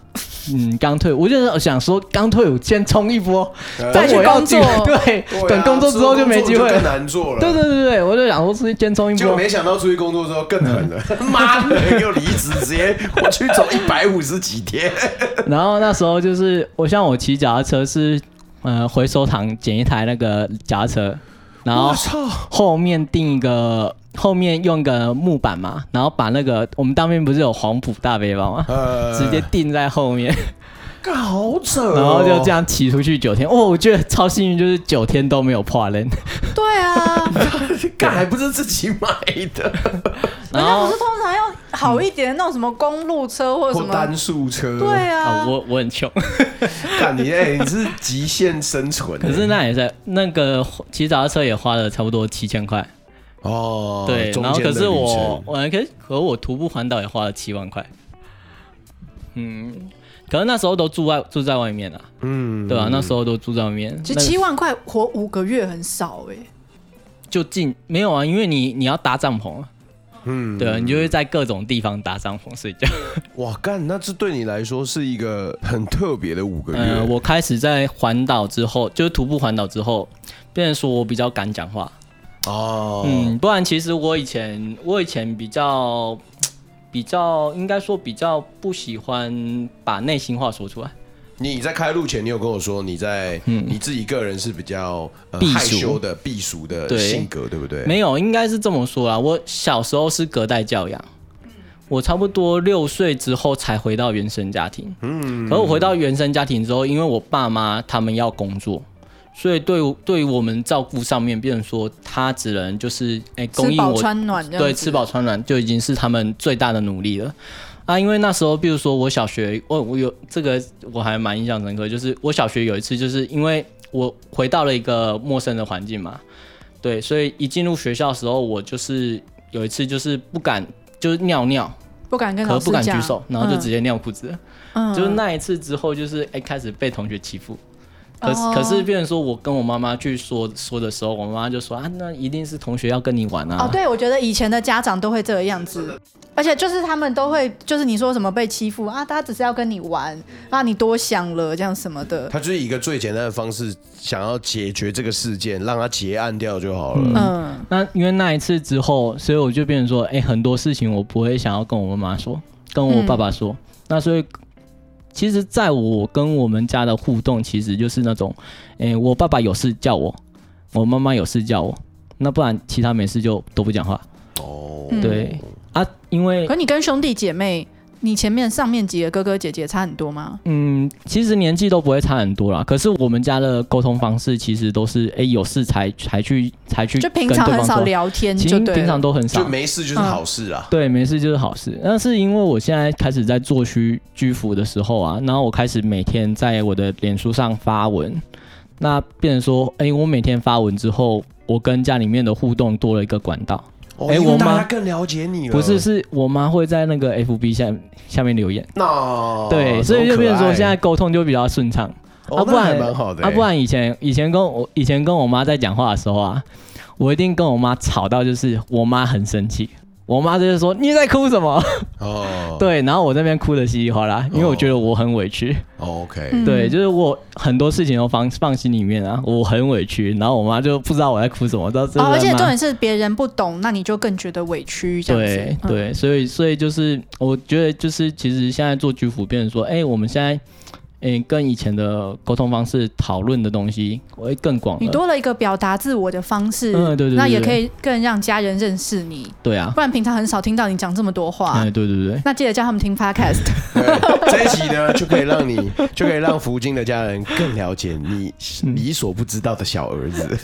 嗯，刚退伍，我就是想说，刚退伍先冲一波，再去工作。*laughs* 对，等工作之后就没机会，更难做了。对对对对，我就想说，出去先冲一波。结果没想到出去工作之后更狠了，*laughs* 妈的，又离职，直接我去走一百五十几天。*laughs* 然后那时候就是，我像我骑脚踏车是，呃，回收厂捡一台那个脚踏车。然后后面定一个，后面用个木板嘛，然后把那个我们当面不是有黄埔大背包吗？直接钉在后面，好扯。然后就这样骑出去九天，哦，我觉得超幸运，就是九天都没有破人。对啊，*laughs* 干还不是自己买的。*laughs* 然后不是通常要好一点那种什么公路车或者什么单速车？对啊，我我很穷。*laughs* 干你哎，你是极限生存。可是那也是那个骑脚踏车也花了差不多七千块哦。对，然后可是我我可可我徒步环岛也花了七万块。嗯，可能那时候都住外住在外面啊。嗯，对啊，那时候都住在外面。其实七万块活五个月很少哎。就近没有啊，因为你你要搭帐篷啊。嗯，对啊，你就会在各种地方搭帐篷睡觉。哇，干，那这对你来说是一个很特别的五个月。呃，我开始在环岛之后，就是徒步环岛之后，变成说我比较敢讲话。哦，嗯，不然其实我以前我以前比较比较应该说比较不喜欢把内心话说出来。你在开录前，你有跟我说你在、嗯、你自己个人是比较、呃、害羞的、避俗的性格，对，对不对？没有，应该是这么说啦。我小时候是隔代教养，我差不多六岁之后才回到原生家庭。嗯，而我回到原生家庭之后，因为我爸妈他们要工作，所以对对于我们照顾上面，变成说他只能就是哎、欸、供应我穿暖，对，吃饱穿暖就已经是他们最大的努力了。啊，因为那时候，比如说我小学，我我有这个我还蛮印象深刻，就是我小学有一次，就是因为我回到了一个陌生的环境嘛，对，所以一进入学校的时候，我就是有一次就是不敢就是尿尿，不敢跟老师讲，不敢举手，然后就直接尿裤子，嗯，就是那一次之后，就是哎开始被同学欺负。可是，可是，变成说我跟我妈妈去说说的时候，我妈妈就说啊，那一定是同学要跟你玩啊。哦，对，我觉得以前的家长都会这个样子，而且就是他们都会，就是你说什么被欺负啊，他只是要跟你玩啊，你多想了这样什么的。他就是一个最简单的方式想要解决这个事件，让他结案掉就好了。嗯，嗯，那因为那一次之后，所以我就变成说，哎、欸，很多事情我不会想要跟我妈妈说，跟我爸爸说，嗯、那所以。其实，在我跟我们家的互动，其实就是那种，诶，我爸爸有事叫我，我妈妈有事叫我，那不然其他没事就都不讲话。哦，对啊，因为可你跟兄弟姐妹。你前面上面几个哥哥姐姐差很多吗？嗯，其实年纪都不会差很多啦。可是我们家的沟通方式其实都是，哎、欸，有事才才去才去，就平常很少聊天，就对，平常都很少，就没事就是好事啊。对，没事就是好事。那是因为我现在开始在做居居服的时候啊，然后我开始每天在我的脸书上发文，那变成说，哎、欸，我每天发文之后，我跟家里面的互动多了一个管道。哎、欸，我妈更了解你了。不是，是我妈会在那个 FB 下下面留言。那、哦、对，所以就变成说现在沟通就比较顺畅。哦、啊，不然蛮好的。啊，不然以前以前跟我以前跟我妈在讲话的时候啊，我一定跟我妈吵到就是我妈很生气。我妈就是说，你在哭什么？*laughs* 哦，对，然后我这边哭的稀里哗啦，因为我觉得我很委屈。哦、OK，对，就是我很多事情都放放心里面啊，我很委屈，然后我妈就不知道我在哭什么。到哦，而且重点是别人不懂，那你就更觉得委屈这样子。对对，所以所以就是我觉得就是其实现在做居服，变成说，哎、欸，我们现在。诶、欸，跟以前的沟通方式讨论的东西会更广。你多了一个表达自我的方式，嗯，对对，对，那也可以更让家人认识你。对啊，不然平常很少听到你讲这么多话。哎，对对对。那记得叫他们听 Podcast。*laughs* 这一集呢，就可以让你，就可以让福金的家人更了解你你所不知道的小儿子。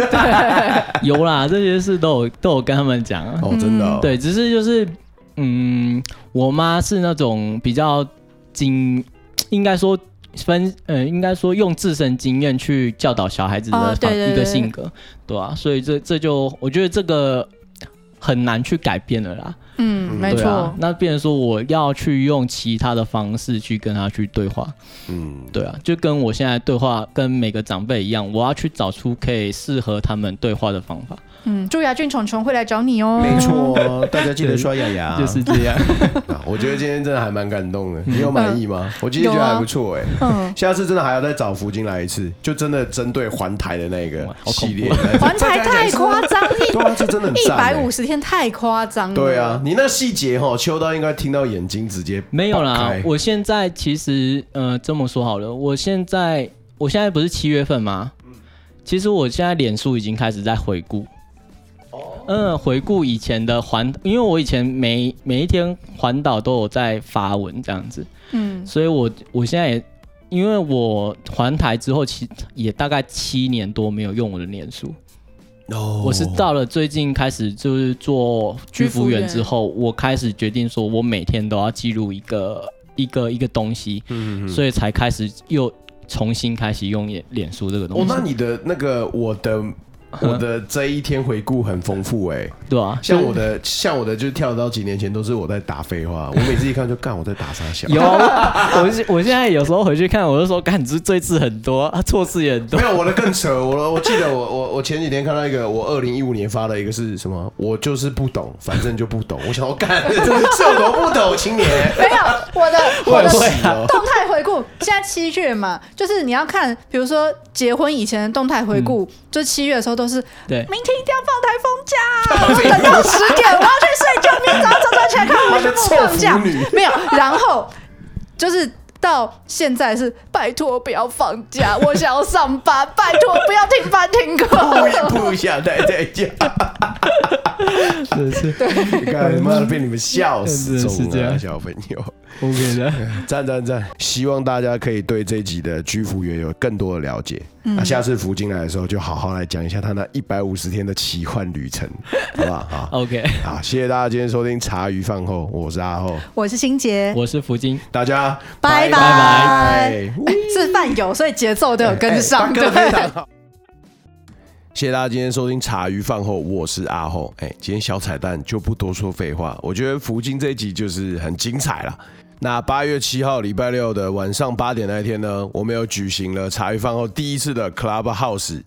*laughs* 有啦，这些事都有都有跟他们讲啊。哦，真的、哦。对，只是就是，嗯，我妈是那种比较精，应该说。分呃，应该说用自身经验去教导小孩子的方一个性格，对啊，所以这这就我觉得这个很难去改变了啦。嗯，没错、啊。那变成说我要去用其他的方式去跟他去对话。嗯，对啊，就跟我现在对话跟每个长辈一样，我要去找出可以适合他们对话的方法。嗯，蛀牙菌虫虫会来找你哦。没错，*laughs* 大家记得刷牙牙，*laughs* 就是这样。*laughs* 我觉得今天真的还蛮感动的，你有满意吗？我今天觉得还不错哎。嗯，下次真的还要再找福金来一次，就真的针对环台的那个系列。环台太夸张，对啊，这真的一百五十天太夸张了。对啊，你那细节哈，秋刀应该听到眼睛直接没有啦。我现在其实呃这么说好了，我现在我现在不是七月份吗？其实我现在脸书已经开始在回顾。嗯，回顾以前的环，因为我以前每每一天环岛都有在发文这样子，嗯，所以我我现在也，因为我环台之后，其也大概七年多没有用我的脸书，哦，我是到了最近开始就是做居服员之后，我开始决定说我每天都要记录一个一个一个东西，嗯，所以才开始又重新开始用脸脸书这个东西。哦，那你的那个我的。我的这一天回顾很丰富哎、欸，对啊，像我的像我的就跳到几年前都是我在打废话，我每次一看就干我在打啥小。有，我我现在有时候回去看，我就说干你这赘字很多，啊错字也很多。没有我的更扯，我我记得我我我前几天看到一个，我二零一五年发的一个是什么？我就是不懂，反正就不懂。我想要干 *laughs* 是有多不懂青年？没有，我的 *laughs* 我的动态回顾现在七月嘛，就是你要看，比如说结婚以前的动态回顾，嗯、就七月的时候都是。对，明天一定要放台风假，我等到十点，我要去睡觉，明天早上早上起来看我们全部放假。没有，然后就是。到现在是拜托不要放假，*laughs* 我想要上班，拜托不要停班停课，不想待在家。*laughs* 是是，对，干妈的被你们 *laughs* 笑死，是这样，小朋友。OK 的，*laughs* 赞赞赞！希望大家可以对这集的居服员有更多的了解。那、嗯、下次福金来的时候，就好好来讲一下他那一百五十天的奇幻旅程，*laughs* 好不好？好，OK，好，谢谢大家今天收听茶余饭后，我是阿后，我是欣洁，我是福金，大家拜拜拜拜。是饭友，所以节奏都有跟上，*laughs* 对。谢谢大家今天收听茶余饭后，我是阿后。哎，今天小彩蛋就不多说废话，我觉得福金这一集就是很精彩了。那八月七号礼拜六的晚上八点那一天呢，我们有举行了茶余饭后第一次的 Clubhouse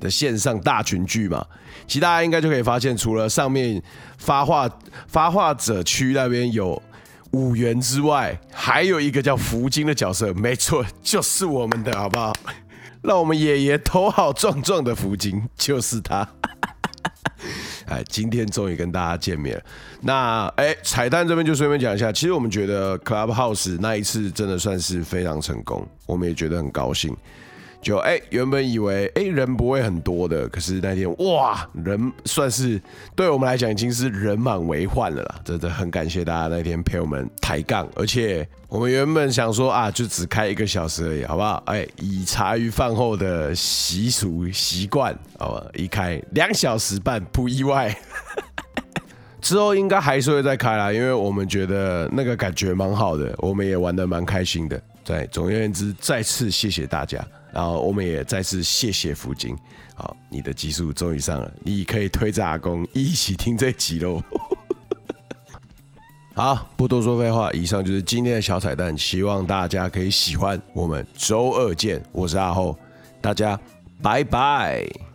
的线上大群聚嘛。其实大家应该就可以发现，除了上面发话发话者区那边有五元之外，还有一个叫福金的角色，没错，就是我们的，好不好？*laughs* 让我们爷爷头好壮壮的福金，就是他。哎，今天终于跟大家见面。那哎，彩蛋这边就顺便讲一下，其实我们觉得 Clubhouse 那一次真的算是非常成功，我们也觉得很高兴。就哎，原本以为哎人不会很多的，可是那天哇，人算是对我们来讲已经是人满为患了啦。真的很感谢大家那天陪我们抬杠，而且我们原本想说啊，就只开一个小时而已，好不好？哎，以茶余饭后的习俗习惯，好吧，一开两小时半不意外。之后应该还是会再开啦，因为我们觉得那个感觉蛮好的，我们也玩得蛮开心的。对，总而言之，再次谢谢大家。然后我们也再次谢谢福金，好，你的集数终于上了，你可以推着阿公一起听这集喽。*laughs* 好，不多说废话，以上就是今天的小彩蛋，希望大家可以喜欢。我们周二见，我是阿厚，大家拜拜。